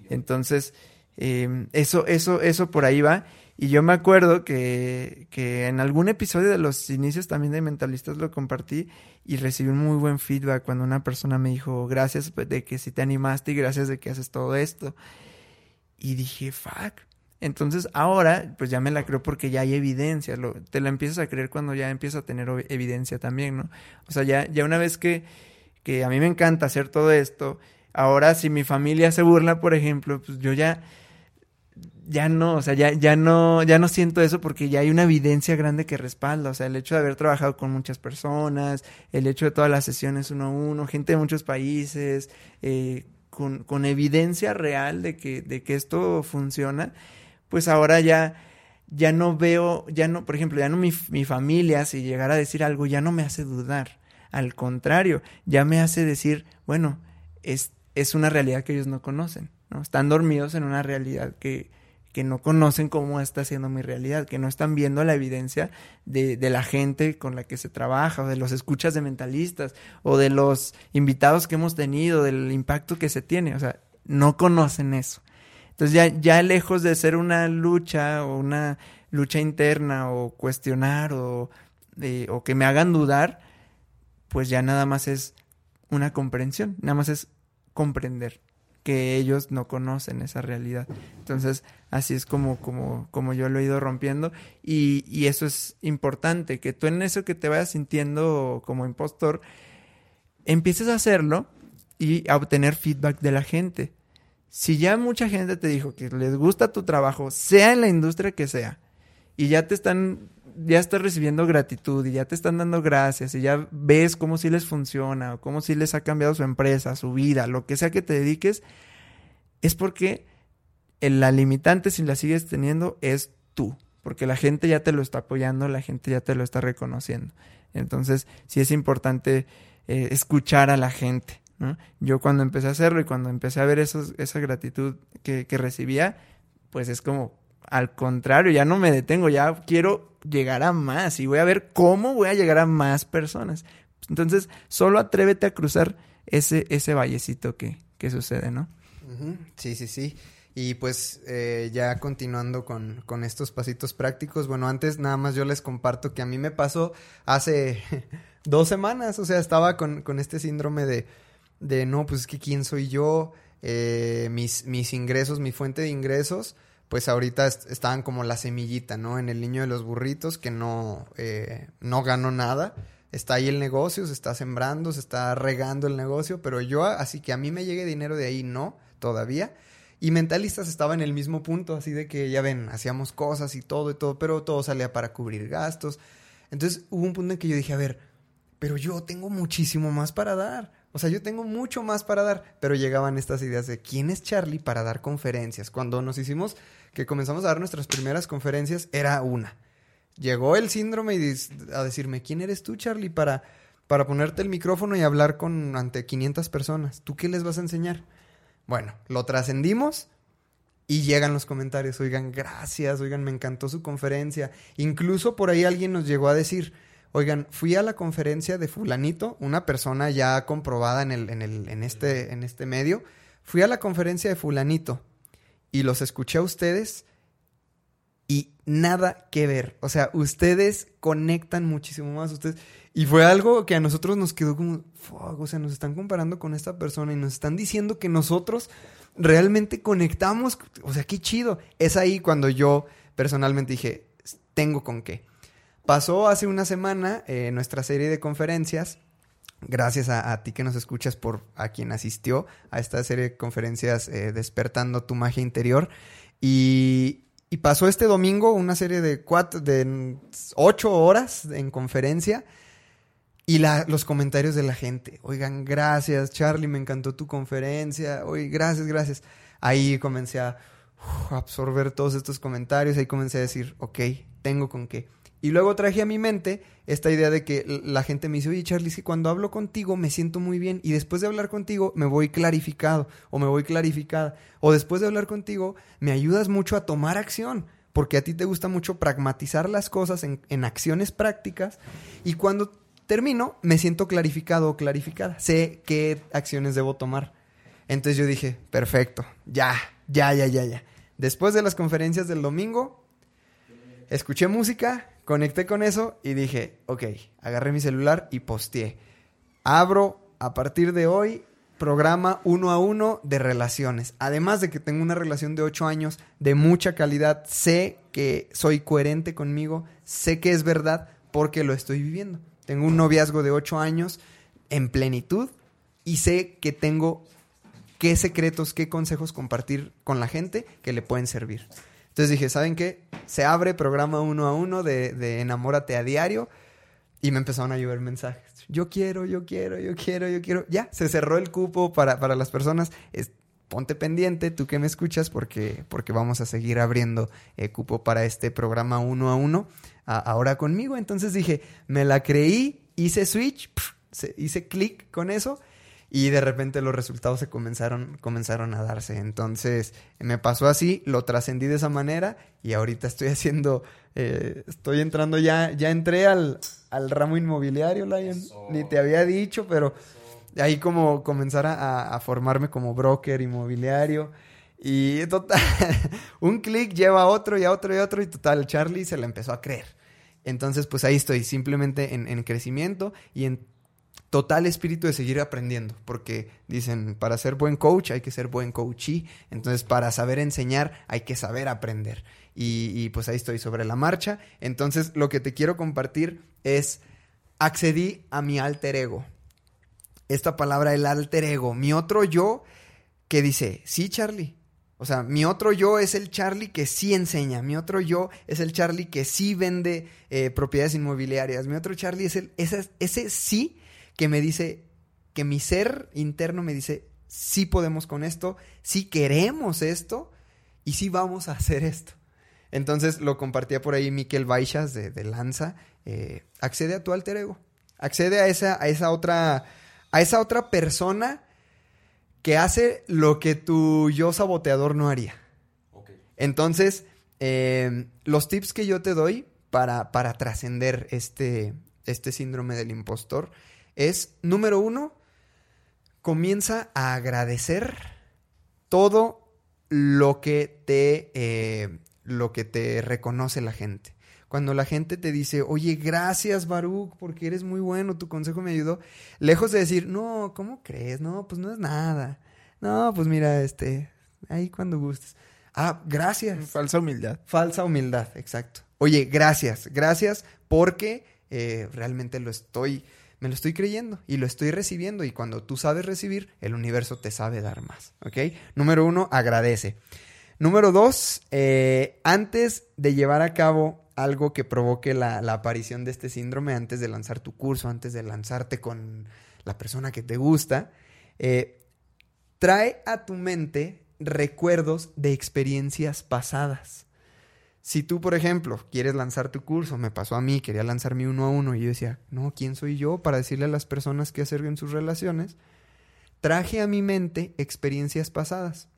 E: Entonces, eh, eso, eso, eso por ahí va. Y yo me acuerdo que, que en algún episodio de los inicios también de Mentalistas lo compartí y recibí un muy buen feedback cuando una persona me dijo, gracias de que si te animaste y gracias de que haces todo esto. Y dije, fuck, entonces ahora, pues ya me la creo porque ya hay evidencia. Lo, te la empiezas a creer cuando ya empieza a tener evidencia también, ¿no? O sea, ya, ya una vez que, que a mí me encanta hacer todo esto, ahora si mi familia se burla, por ejemplo, pues yo ya, ya no, o sea, ya, ya no, ya no siento eso porque ya hay una evidencia grande que respalda. O sea, el hecho de haber trabajado con muchas personas, el hecho de todas las sesiones uno a uno, gente de muchos países, eh, con, con evidencia real de que, de que esto funciona pues ahora ya, ya no veo, ya no, por ejemplo, ya no mi, mi familia, si llegara a decir algo, ya no me hace dudar. Al contrario, ya me hace decir, bueno, es, es una realidad que ellos no conocen, ¿no? Están dormidos en una realidad que, que no conocen cómo está siendo mi realidad, que no están viendo la evidencia de, de, la gente con la que se trabaja, o de los escuchas de mentalistas, o de los invitados que hemos tenido, del impacto que se tiene. O sea, no conocen eso. Entonces ya, ya lejos de ser una lucha o una lucha interna o cuestionar o, o que me hagan dudar, pues ya nada más es una comprensión, nada más es comprender que ellos no conocen esa realidad. Entonces, así es como, como, como yo lo he ido rompiendo. Y, y eso es importante, que tú en eso que te vayas sintiendo como impostor, empieces a hacerlo y a obtener feedback de la gente si ya mucha gente te dijo que les gusta tu trabajo, sea en la industria que sea, y ya te están, ya estás recibiendo gratitud y ya te están dando gracias y ya ves cómo sí les funciona o cómo sí les ha cambiado su empresa, su vida, lo que sea que te dediques, es porque la limitante, si la sigues teniendo, es tú, porque la gente ya te lo está apoyando, la gente ya te lo está reconociendo. Entonces, sí es importante eh, escuchar a la gente yo cuando empecé a hacerlo y cuando empecé a ver esos, esa gratitud que, que recibía, pues es como, al contrario, ya no me detengo, ya quiero llegar a más y voy a ver cómo voy a llegar a más personas. Entonces, solo atrévete a cruzar ese, ese vallecito que, que sucede, ¿no?
C: Sí, sí, sí. Y pues eh, ya continuando con, con, estos pasitos prácticos, bueno, antes nada más yo les comparto que a mí me pasó hace dos semanas, o sea, estaba con, con este síndrome de de no, pues es que quién soy yo, eh, mis, mis ingresos, mi fuente de ingresos, pues ahorita estaban como la semillita, ¿no? En el niño de los burritos, que no, eh, no gano nada. Está ahí el negocio, se está sembrando, se está regando el negocio, pero yo, así que a mí me llegue dinero de ahí, no, todavía. Y Mentalistas estaba en el mismo punto, así de que, ya ven, hacíamos cosas y todo y todo, pero todo salía para cubrir gastos. Entonces hubo un punto en que yo dije, a ver, pero yo tengo muchísimo más para dar. O sea, yo tengo mucho más para dar, pero llegaban estas ideas de quién es Charlie para dar conferencias. Cuando nos hicimos que comenzamos a dar nuestras primeras conferencias, era una. Llegó el síndrome y a decirme, ¿quién eres tú, Charlie, para, para ponerte el micrófono y hablar con ante 500 personas? ¿Tú qué les vas a enseñar? Bueno, lo trascendimos y llegan los comentarios, oigan, gracias, oigan, me encantó su conferencia. Incluso por ahí alguien nos llegó a decir, oigan, fui a la conferencia de fulanito, una persona ya comprobada en, el, en, el, en, este, en este medio, fui a la conferencia de fulanito y los escuché a ustedes y nada que ver. O sea, ustedes conectan muchísimo más. Ustedes. Y fue algo que a nosotros nos quedó como, fuck, o sea, nos están comparando con esta persona y nos están diciendo que nosotros realmente conectamos. O sea, qué chido. Es ahí cuando yo personalmente dije, tengo con qué. Pasó hace una semana eh, nuestra serie de conferencias. Gracias a, ti que nos escuchas por a quien asistió a esta serie de conferencias eh, Despertando tu magia interior. Y, pasó este domingo una serie de cuatro, de ocho horas en conferencia. Y los comentarios de la gente. Oigan, gracias, Charlie, me encantó tu conferencia. Oye, gracias, gracias. Ahí comencé a uf, absorber todos estos comentarios. Ahí comencé a decir, ok, tengo con qué. Y luego traje a mi mente esta idea de que la gente me dice, oye Charlie, es que cuando hablo contigo me siento muy bien y después de hablar contigo me voy clarificado o me voy clarificada. O después de hablar contigo me ayudas mucho a tomar acción porque a ti te gusta mucho pragmatizar las cosas en, en acciones prácticas y cuando termino me siento clarificado o clarificada. Sé qué acciones debo tomar. Entonces yo dije, perfecto, ya, ya, ya, ya, ya. Después de las conferencias del domingo, escuché música, conecté con eso y dije, ok, agarré mi celular y posteé. Abro a partir de hoy programa uno a uno de relaciones. Además de que tengo una relación de ocho años de mucha calidad, sé que soy coherente conmigo, sé que es verdad porque lo estoy viviendo. Tengo un noviazgo de ocho años en plenitud y sé que tengo qué secretos, qué consejos compartir con la gente que le pueden servir. Entonces dije, ¿saben qué? Se abre programa uno a uno de, de Enamórate a diario y me empezaron a llover mensajes. Yo quiero, yo quiero, yo quiero, yo quiero. Ya, se cerró el cupo para, para las personas. Ponte pendiente, tú que me escuchas, porque, porque vamos a seguir abriendo eh, cupo para este programa uno a uno ahora conmigo. Entonces dije, me la creí, hice switch, hice clic con eso y de repente los resultados se comenzaron, comenzaron a darse. Entonces me pasó así, lo trascendí de esa manera y ahorita estoy haciendo, eh, estoy entrando ya, ya entré al, al ramo inmobiliario, Lion. Eso. Ni te había dicho, pero ahí como comenzar a, a formarme como broker inmobiliario. Y total, un clic lleva a otro y a otro y a otro y total, Charlie se la empezó a creer. Entonces, pues ahí estoy, simplemente en, en crecimiento y en total espíritu de seguir aprendiendo, porque dicen, para ser buen coach hay que ser buen coachee, entonces para saber enseñar hay que saber aprender. Y, pues ahí estoy sobre la marcha. Entonces lo que te quiero compartir es, accedí a mi alter ego. Esta palabra, el alter ego, mi otro yo que dice, sí Charlie. O sea, mi otro yo es el Charlie que sí enseña. Mi otro yo es el Charlie que sí vende eh, propiedades inmobiliarias. Mi otro Charlie es el, ese sí que me dice, que mi ser interno me dice, sí podemos con esto, sí queremos esto y sí vamos a hacer esto. Entonces lo compartía por ahí Miquel Baixas de, de Lanza. Eh, accede a tu alter ego. Accede a esa, a esa otra. A esa otra persona que hace lo que tu yo saboteador no haría. Okay. Entonces, eh, los tips que yo te doy para, para trascender este, este síndrome del impostor es, número uno, comienza a agradecer todo lo que te, eh, lo que te reconoce la gente. Cuando la gente te dice, oye, gracias Baruch, porque eres muy bueno, tu consejo me ayudó, lejos de decir, no, ¿cómo crees? No, pues no es nada. No, pues mira, este, ahí cuando gustes. Ah, gracias.
E: Falsa humildad.
C: Falsa humildad, exacto. Oye, gracias, gracias porque eh, realmente lo estoy, me lo estoy creyendo y lo estoy recibiendo y cuando tú sabes recibir, el universo te sabe dar más, ¿ok? Número uno, agradece. Número dos, eh, antes de llevar a cabo algo que provoque la, aparición de este síndrome, antes de lanzar tu curso, antes de lanzarte con la persona que te gusta, eh, trae a tu mente recuerdos de experiencias pasadas. Si tú, por ejemplo, quieres lanzar tu curso, me pasó a mí, quería lanzar mi uno a uno y yo decía, no, ¿quién soy yo para decirle a las personas qué hacer en sus relaciones? traje a mi mente experiencias pasadas,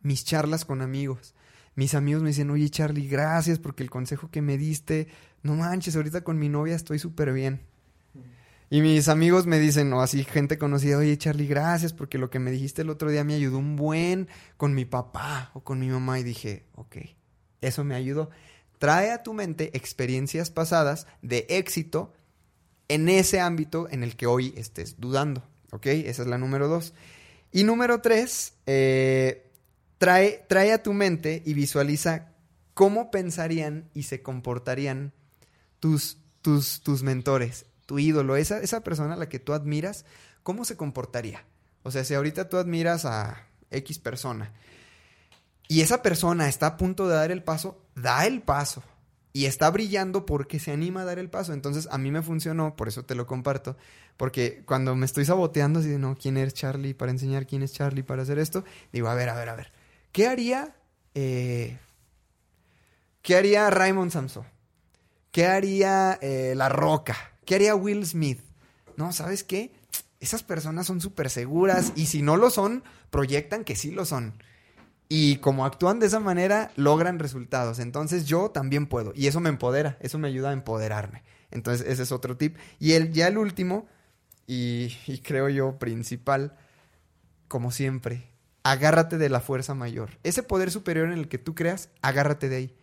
C: mis charlas con amigos. Mis amigos me dicen, oye Charlie, gracias porque el consejo que me diste, no manches, ahorita con mi novia estoy súper bien. Y mis amigos me dicen, o así gente conocida, oye Charlie, gracias porque lo que me dijiste el otro día me ayudó un buen con mi papá o con mi mamá. Y dije, ok, eso me ayudó. Trae a tu mente experiencias pasadas de éxito en ese ámbito en el que hoy estés dudando. ¿Ok? Esa es la número dos. Y número tres, eh, trae, trae a tu mente y visualiza cómo pensarían y se comportarían tus, tus, tus mentores, tu ídolo, esa, esa persona a la que tú admiras, ¿cómo se comportaría? O sea, si ahorita tú admiras a X persona y esa persona está a punto de dar el paso, da el paso. Y está brillando porque se anima a dar el paso. Entonces a mí me funcionó, por eso te lo comparto. Porque cuando me estoy saboteando, así de, no, ¿quién es Charlie para enseñar quién es Charlie para hacer esto? Digo, a ver, a ver, a ver. ¿Qué haría? Eh, ¿Qué haría Raymond Samson? ¿Qué haría eh, La Roca? ¿Qué haría Will Smith? No, ¿sabes qué? Esas personas son súper seguras y si no lo son, proyectan que sí lo son. Y como actúan de esa manera, logran resultados. Entonces yo también puedo. Y eso me empodera, eso me ayuda a empoderarme. Entonces ese es otro tip. Y el, ya el último, y, creo yo principal, como siempre, agárrate de la fuerza mayor. Ese poder superior en el que tú creas, agárrate de ahí.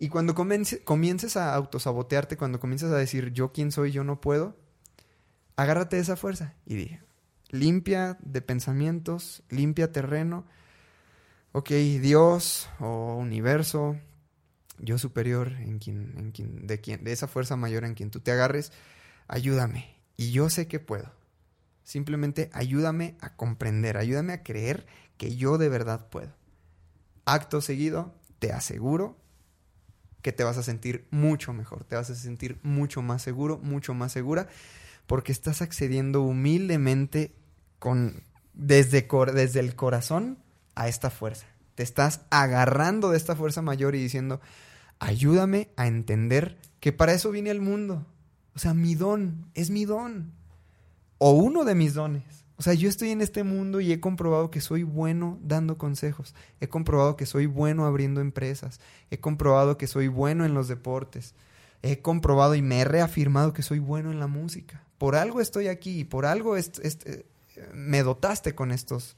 C: Y cuando comience- comiences a autosabotearte, cuando comiences a decir yo quién soy, yo no puedo, agárrate de esa fuerza y di, limpia de pensamientos, limpia terreno. Ok, Dios o universo, yo superior en quien, en quien, de quien, de esa fuerza mayor en quien tú te agarres, ayúdame. Y yo sé que puedo. Simplemente ayúdame a comprender, ayúdame a creer que yo de verdad puedo. Acto seguido, te aseguro que te vas a sentir mucho mejor, te vas a sentir mucho más seguro, mucho más segura, porque estás accediendo humildemente con, desde, desde el corazón a esta fuerza. Te estás agarrando de esta fuerza mayor y diciendo, ayúdame a entender que para eso vine al mundo. O sea, mi don, es mi don. O uno de mis dones. O sea, yo estoy en este mundo y he comprobado que soy bueno dando consejos. He comprobado que soy bueno abriendo empresas. He comprobado que soy bueno en los deportes. He comprobado y me he reafirmado que soy bueno en la música. Por algo estoy aquí y por algo eh, me dotaste con, estos,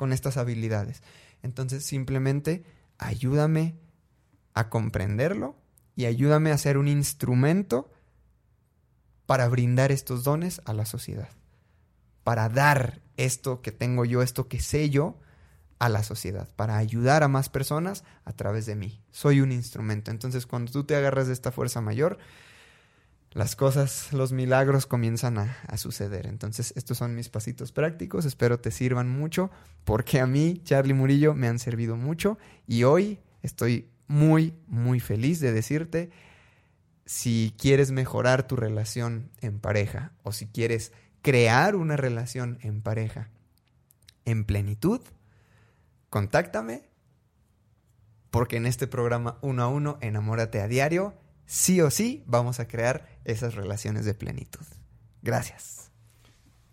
C: con estas habilidades. Entonces, simplemente ayúdame a comprenderlo y ayúdame a ser un instrumento para brindar estos dones a la sociedad. Para dar esto que tengo yo, esto que sé yo, a la sociedad. Para ayudar a más personas a través de mí. Soy un instrumento. Entonces, cuando tú te agarras de esta fuerza mayor, las cosas, los milagros comienzan a, a suceder. Entonces, estos son mis pasitos prácticos. Espero te sirvan mucho, porque a mí, Charlie Murillo, me han servido mucho. Y hoy estoy muy, muy feliz de decirte si quieres mejorar tu relación en pareja o si quieres crear una relación en pareja en plenitud, contáctame porque en este programa uno a uno, enamórate a diario, sí o sí vamos a crear esas relaciones de plenitud. Gracias.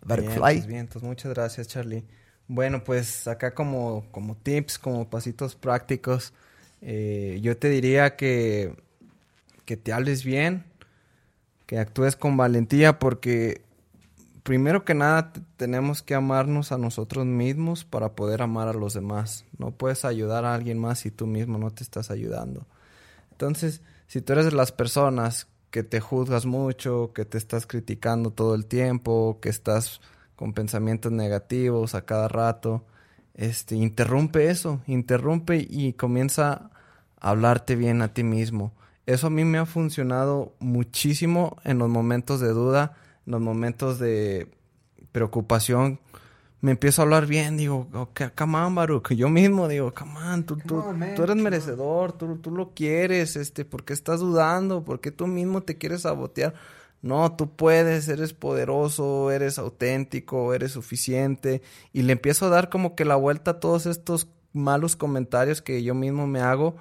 C: Butterfly.
B: Vientos, vientos. Muchas gracias, Charlie. Bueno, pues acá como, como tips, como pasitos prácticos, eh, yo te diría que, que te hables bien, que actúes con valentía, porque primero que nada tenemos que amarnos a nosotros mismos para poder amar a los demás. No puedes ayudar a alguien más si tú mismo no te estás ayudando. Entonces, si tú eres de las personas que te juzgas mucho, que te estás criticando todo el tiempo, que estás con pensamientos negativos a cada rato, este, interrumpe eso, interrumpe y comienza a hablarte bien a ti mismo. Eso a mí me ha funcionado muchísimo en los momentos de duda, en los momentos de preocupación. Me empiezo a hablar bien, digo, okay, come on, Baruch. Yo mismo digo, come on, tú, tú,
C: on, man,
B: tú eres merecedor, tú, tú lo quieres, este, ¿por qué estás dudando? ¿Por qué tú mismo te quieres sabotear? No, tú puedes, eres poderoso, eres auténtico, eres suficiente. Y le empiezo a dar como que la vuelta a todos estos malos comentarios que yo mismo me hago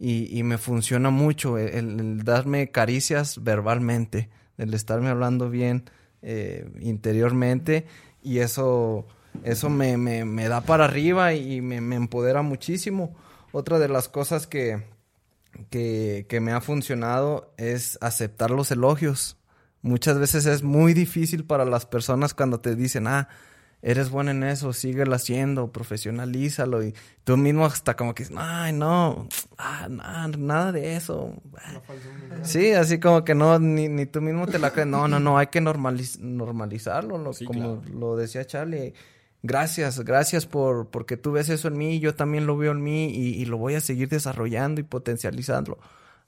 B: y, y me funciona mucho el, el- el darme caricias verbalmente, el estarme hablando bien eh, interiormente y eso eso me, me, me da para arriba y me, me empodera muchísimo. Otra de las cosas que, que, que me ha funcionado es aceptar los elogios. Muchas veces es muy difícil para las personas cuando te dicen, ah, eres bueno en eso, síguelo haciendo, profesionalízalo. Y tú mismo hasta como que, ay, no, ah, na- nada de eso. Sí, así como que no, ni, ni tú mismo te la crees. No, no, no, hay que normaliz- normalizarlo, lo- como lo decía Charlie. Gracias, gracias por porque tú ves eso en mí, yo también lo veo en mí y, y lo voy a seguir desarrollando y potencializando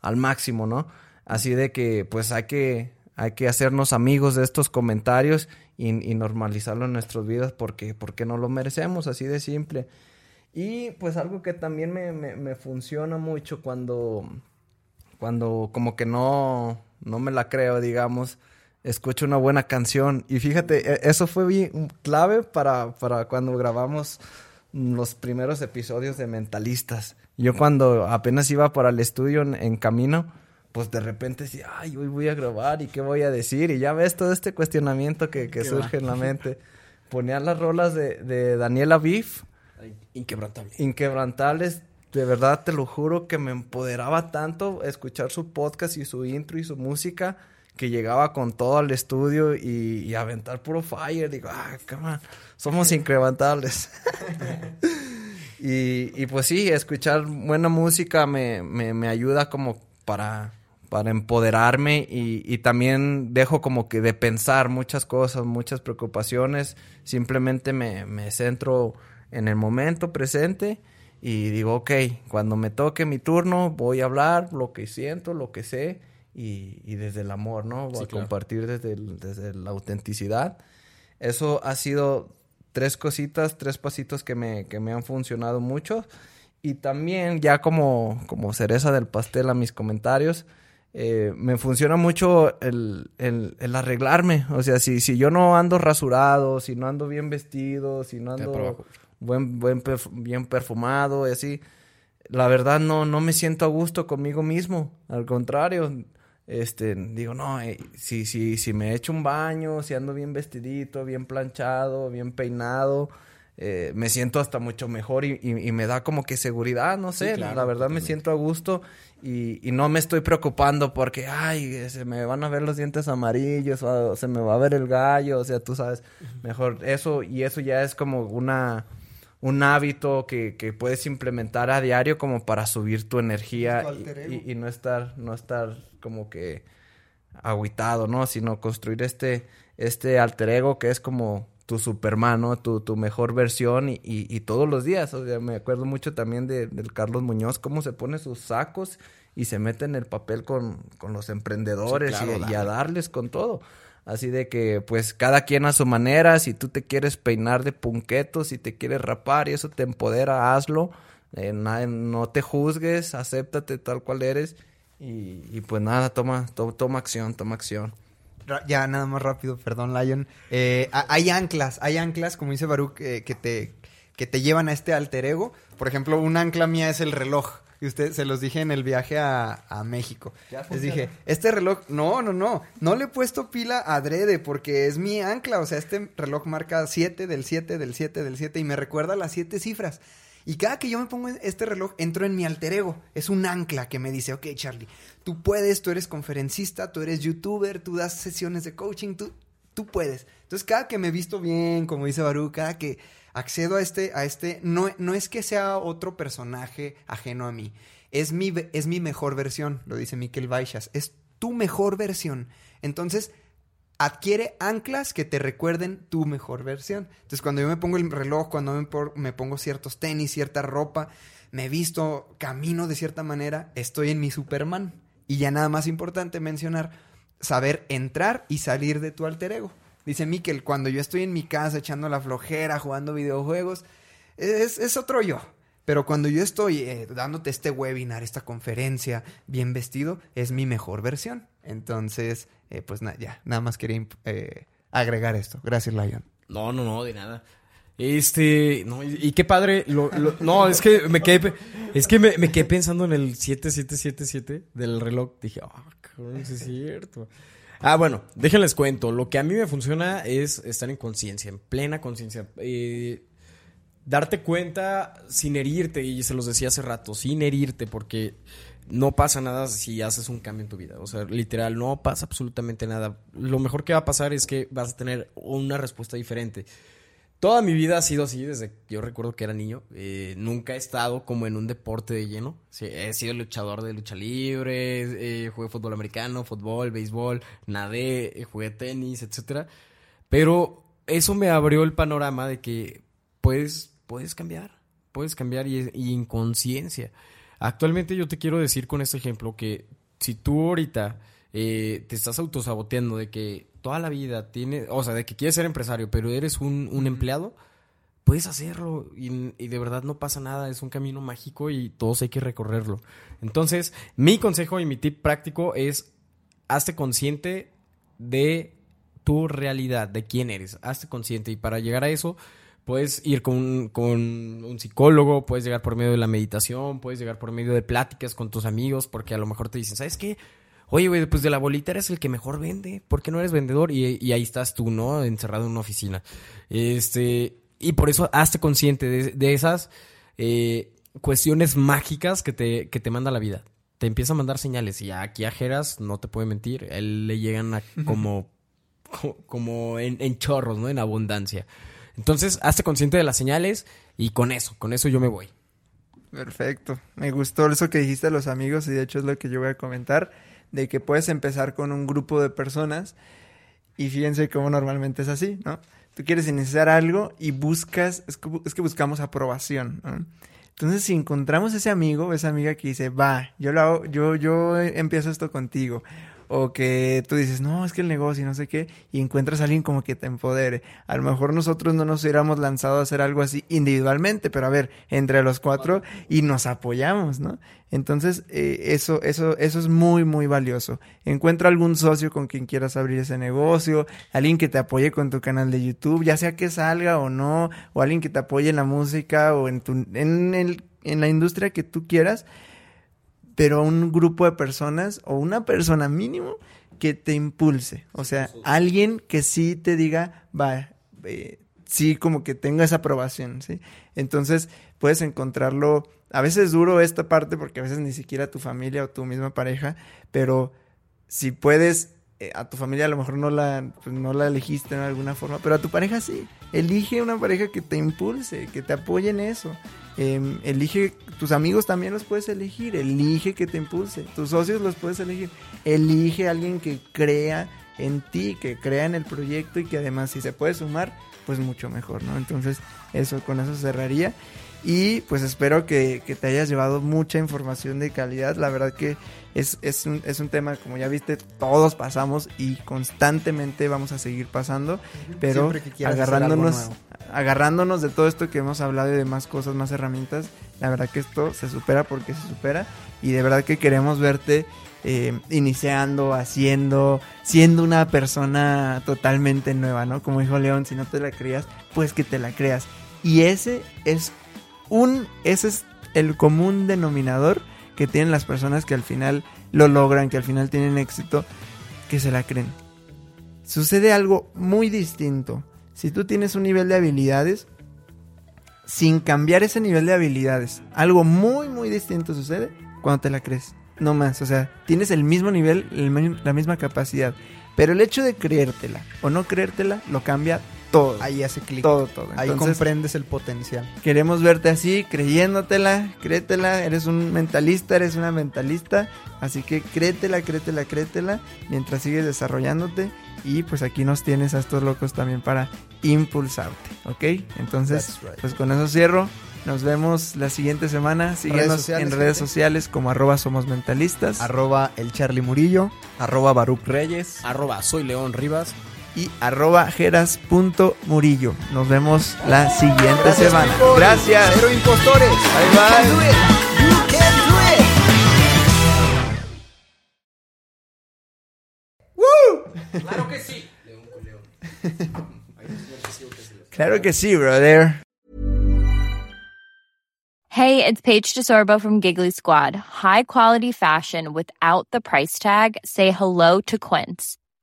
B: al máximo, ¿no? Así de que pues hay que hay que hacernos amigos de estos comentarios y, normalizarlo en nuestras vidas porque porque no lo merecemos, así de simple. Y pues algo que también me, me, me funciona mucho cuando cuando como que no, no me la creo, digamos, escucho una buena canción. Y fíjate, e- eso fue bien clave para, para cuando grabamos los primeros episodios de Mentalistas. Yo cuando apenas iba para el estudio en, en camino, pues de repente decía, ay, hoy voy a grabar y qué voy a decir. Y ya ves todo este cuestionamiento que, que surge en la mente. Ponía las rolas de, de Daniela Biff
D: Inquebrantable.
B: inquebrantables. De verdad, te lo juro que me empoderaba tanto escuchar su podcast y su intro y su música que llegaba con todo al estudio y, aventar puro fire. Digo, ah, come on, somos inquebrantables. y, y pues sí, escuchar buena música me, me, me ayuda como para, para empoderarme y, y también dejo como que de pensar muchas cosas, muchas preocupaciones. Simplemente me, me centro en el momento presente y digo, ok, cuando me toque mi turno voy a hablar lo que siento, lo que sé y, y desde el amor, ¿no?
D: Sí,
B: a
D: claro.
B: compartir desde, el- desde la autenticidad. Eso ha sido tres cositas, tres pasitos que me, que me han funcionado mucho. Y también ya como, como cereza del pastel a mis comentarios, eh, me funciona mucho el, el, el arreglarme. O sea, si, si yo no ando rasurado, si no ando bien vestido, si no ando buen, buen perf- bien perfumado y así, la verdad no, no me siento a gusto conmigo mismo. Al contrario, este, digo, no, eh, si, si, si me echo un baño, si ando bien vestidito, bien planchado, bien peinado, eh, me siento hasta mucho mejor y, y- y me da como que seguridad, no sé,
D: claro,
B: la verdad me siento a gusto y, y no me estoy preocupando porque, ay, se me van a ver los dientes amarillos o se me va a ver el gallo, o sea, tú sabes, mejor eso y eso ya es como una un hábito que, que puedes implementar a diario como para subir tu energía
C: Tu
B: y, y- y no estar no estar como que agüitado, ¿no? Sino construir este este alter ego que es como tu Superman, ¿no? Tu, tu mejor versión y, y- y todos los días. O sea, me acuerdo mucho también de, del Carlos Muñoz, cómo se pone sus sacos y se mete en el papel con, con los emprendedores
D: Sí, claro,
B: y, y a darles con todo. Así de que, pues, cada quien a su manera, si tú te quieres peinar de punqueto, si te quieres rapar y eso te empodera, hazlo. Eh, no te juzgues, acéptate tal cual eres. Y, pues nada, toma, to- toma acción, toma acción.
C: Ya, nada más rápido, perdón, Lion. Eh, ha- hay anclas, hay anclas, como dice Baruch, eh, que, te, que te llevan a este alter ego. Por ejemplo, un ancla mía es el reloj. Y usted se los dije en el viaje a, a México. Les dije, este reloj, no, no, no, no le he puesto pila adrede porque es mi ancla. O sea, este reloj marca 7 del 7 del 7 del 7 y me recuerda las 7 cifras. Y cada que yo me pongo este reloj, entro en mi alter ego. Es un ancla que me dice, ok, Charlie, tú puedes, tú eres conferencista, tú eres youtuber, tú das sesiones de coaching, tú, tú puedes. Entonces, cada que me visto bien, como dice Baruch, cada que accedo a este, a este, no, no es que sea otro personaje ajeno a mí. Es mi, es mi mejor versión, lo dice Mikel Baixas. Es tu mejor versión. Entonces, adquiere anclas que te recuerden tu mejor versión. Entonces, cuando yo me pongo el reloj, cuando me, me pongo ciertos tenis, cierta ropa, me visto, camino de cierta manera, estoy en mi Superman. Y ya nada más importante mencionar, saber entrar y salir de tu alter ego. Dice Miquel, cuando yo estoy en mi casa echando la flojera, jugando videojuegos, es, es otro yo. Pero cuando yo estoy eh, dándote este webinar, esta conferencia, bien vestido, es mi mejor versión. Entonces, eh, pues na- ya, nada más quería eh, agregar esto. Gracias, Lion.
D: No, no, no, de nada. Este, no, y, qué padre, lo, lo- no, es que me quedé, es que me, me quedé pensando en el 7777 del reloj, dije, ah, sí es cierto. Ah, bueno, déjenles cuento. Lo que a mí me funciona es estar en conciencia, en plena conciencia. Eh, darte cuenta sin herirte, y se los decía hace rato, sin herirte, porque no pasa nada si haces un cambio en tu vida. O sea, literal, no pasa absolutamente nada. Lo mejor que va a pasar es que vas a tener una respuesta diferente. Toda mi vida ha sido así, desde que yo recuerdo que era niño. Eh, nunca he estado como en un deporte de lleno. He sido luchador de lucha libre, eh, jugué fútbol americano, fútbol, béisbol, nadé, eh, jugué tenis, etcétera. Pero eso me abrió el panorama de que puedes, puedes cambiar, puedes cambiar y, y en conciencia. Actualmente yo te quiero decir con este ejemplo que si tú ahorita te estás autosaboteando de que toda la vida tiene, o sea, de que quieres ser empresario, pero eres un, un empleado, puedes hacerlo y, y de verdad no pasa nada, es un camino mágico y todos hay que recorrerlo. Entonces, mi consejo y mi tip práctico es, hazte consciente de tu realidad, de quién eres, hazte consciente y para llegar a eso puedes ir con, con, un psicólogo, puedes llegar por medio de la meditación, puedes llegar por medio de pláticas con tus amigos, porque a lo mejor te dicen, ¿sabes qué? Oye, güey, pues de la bolita eres el que mejor vende, ¿por qué no eres vendedor? Y, y ahí estás tú, ¿no? Encerrado en una oficina. Este, y por eso hazte consciente de, de esas eh, cuestiones mágicas que te, que te manda la vida. Te empieza a mandar señales y aquí a Jeras no te puede mentir, a él le llegan a como, como en, en chorros, ¿no? En abundancia. Entonces, hazte consciente de las señales y con eso, con eso yo me voy.
E: Perfecto. Me gustó eso que dijiste a los amigos y de hecho es lo que yo voy a comentar, de que puedes empezar con un grupo de personas y fíjense cómo normalmente es así, ¿no? Tú quieres iniciar algo y buscas, es que, buscamos aprobación, ¿no? Entonces, si encontramos ese amigo esa amiga que dice, va, yo lo hago, yo, yo empiezo esto contigo, o que tú dices, no, es que el negocio y no sé qué, y encuentras a alguien como que te empodere. A lo mejor nosotros no nos hubiéramos lanzado a hacer algo así individualmente, pero a ver, entre los cuatro y nos apoyamos, ¿no? Entonces, eh, eso, eso, eso es muy, muy valioso. Encuentra algún socio con quien quieras abrir ese negocio, alguien que te apoye con tu canal de YouTube, ya sea que salga o no, o alguien que te apoye en la música o en tu, en el, en la industria que tú quieras pero un grupo de personas o una persona mínimo que te impulse. O sea, alguien que sí te diga, va, eh, sí, como que tenga esa aprobación, ¿sí? Entonces, puedes encontrarlo, a veces duro esta parte porque a veces ni siquiera tu familia o tu misma pareja, pero si puedes, eh, a tu familia a lo mejor no la, pues no la elegiste de alguna forma, pero a tu pareja sí. Elige una pareja que te impulse, que te apoye en eso. Eh, elige, tus amigos también los puedes elegir, elige que te impulse, tus socios los puedes elegir, elige a alguien que crea en ti, que crea en el proyecto y que además si se puede sumar, pues mucho mejor, ¿no? Entonces, eso, con eso cerraría. Y pues espero que, que te hayas llevado mucha información de calidad. La verdad que es, es, un, es un tema, como ya viste, todos pasamos y constantemente vamos a seguir pasando. Pero
C: que
E: agarrándonos, agarrándonos de todo esto que hemos hablado y de más cosas, más herramientas, la verdad que esto se supera porque se supera. Y de verdad que queremos verte eh, iniciando, haciendo, siendo una persona totalmente nueva, ¿no? Como dijo León, si no te la creas, pues que te la creas. Y ese es un, ese es el común denominador que tienen las personas que al final lo logran, que al final tienen éxito, que se la creen. Sucede algo muy distinto. Si tú tienes un nivel de habilidades, sin cambiar ese nivel de habilidades, algo muy, muy distinto sucede cuando te la crees. No más, o sea, tienes el mismo nivel, la misma capacidad. Pero el hecho de creértela o no creértela lo cambia todo.
C: Ahí hace clic.
E: Todo, todo.
C: Ahí
E: Entonces,
C: comprendes el potencial.
E: Queremos verte así, creyéndotela, créetela, eres un mentalista, eres una mentalista, así que créetela, créetela, créetela, mientras sigues desarrollándote y pues aquí nos tienes a estos locos también para impulsarte, ¿ok? Entonces,
C: right.
E: pues con eso cierro, nos vemos la siguiente semana, síguenos
C: sociales,
E: en redes sociales como arroba somos mentalistas
C: Arroba el Charlie Murillo. Arroba Baruch Reyes.
D: Arroba soy León Rivas.
E: Y arroba jeras.murillo. Nos vemos la siguiente
C: Gracias,
E: semana. Gracias.
C: Cero impostores.
E: Bye bye.
D: Claro que sí.
E: Claro que sí, brother.
G: Hey, it's Paige DeSorbo from Giggly Squad. High quality fashion without the price tag. Say hello to Quince.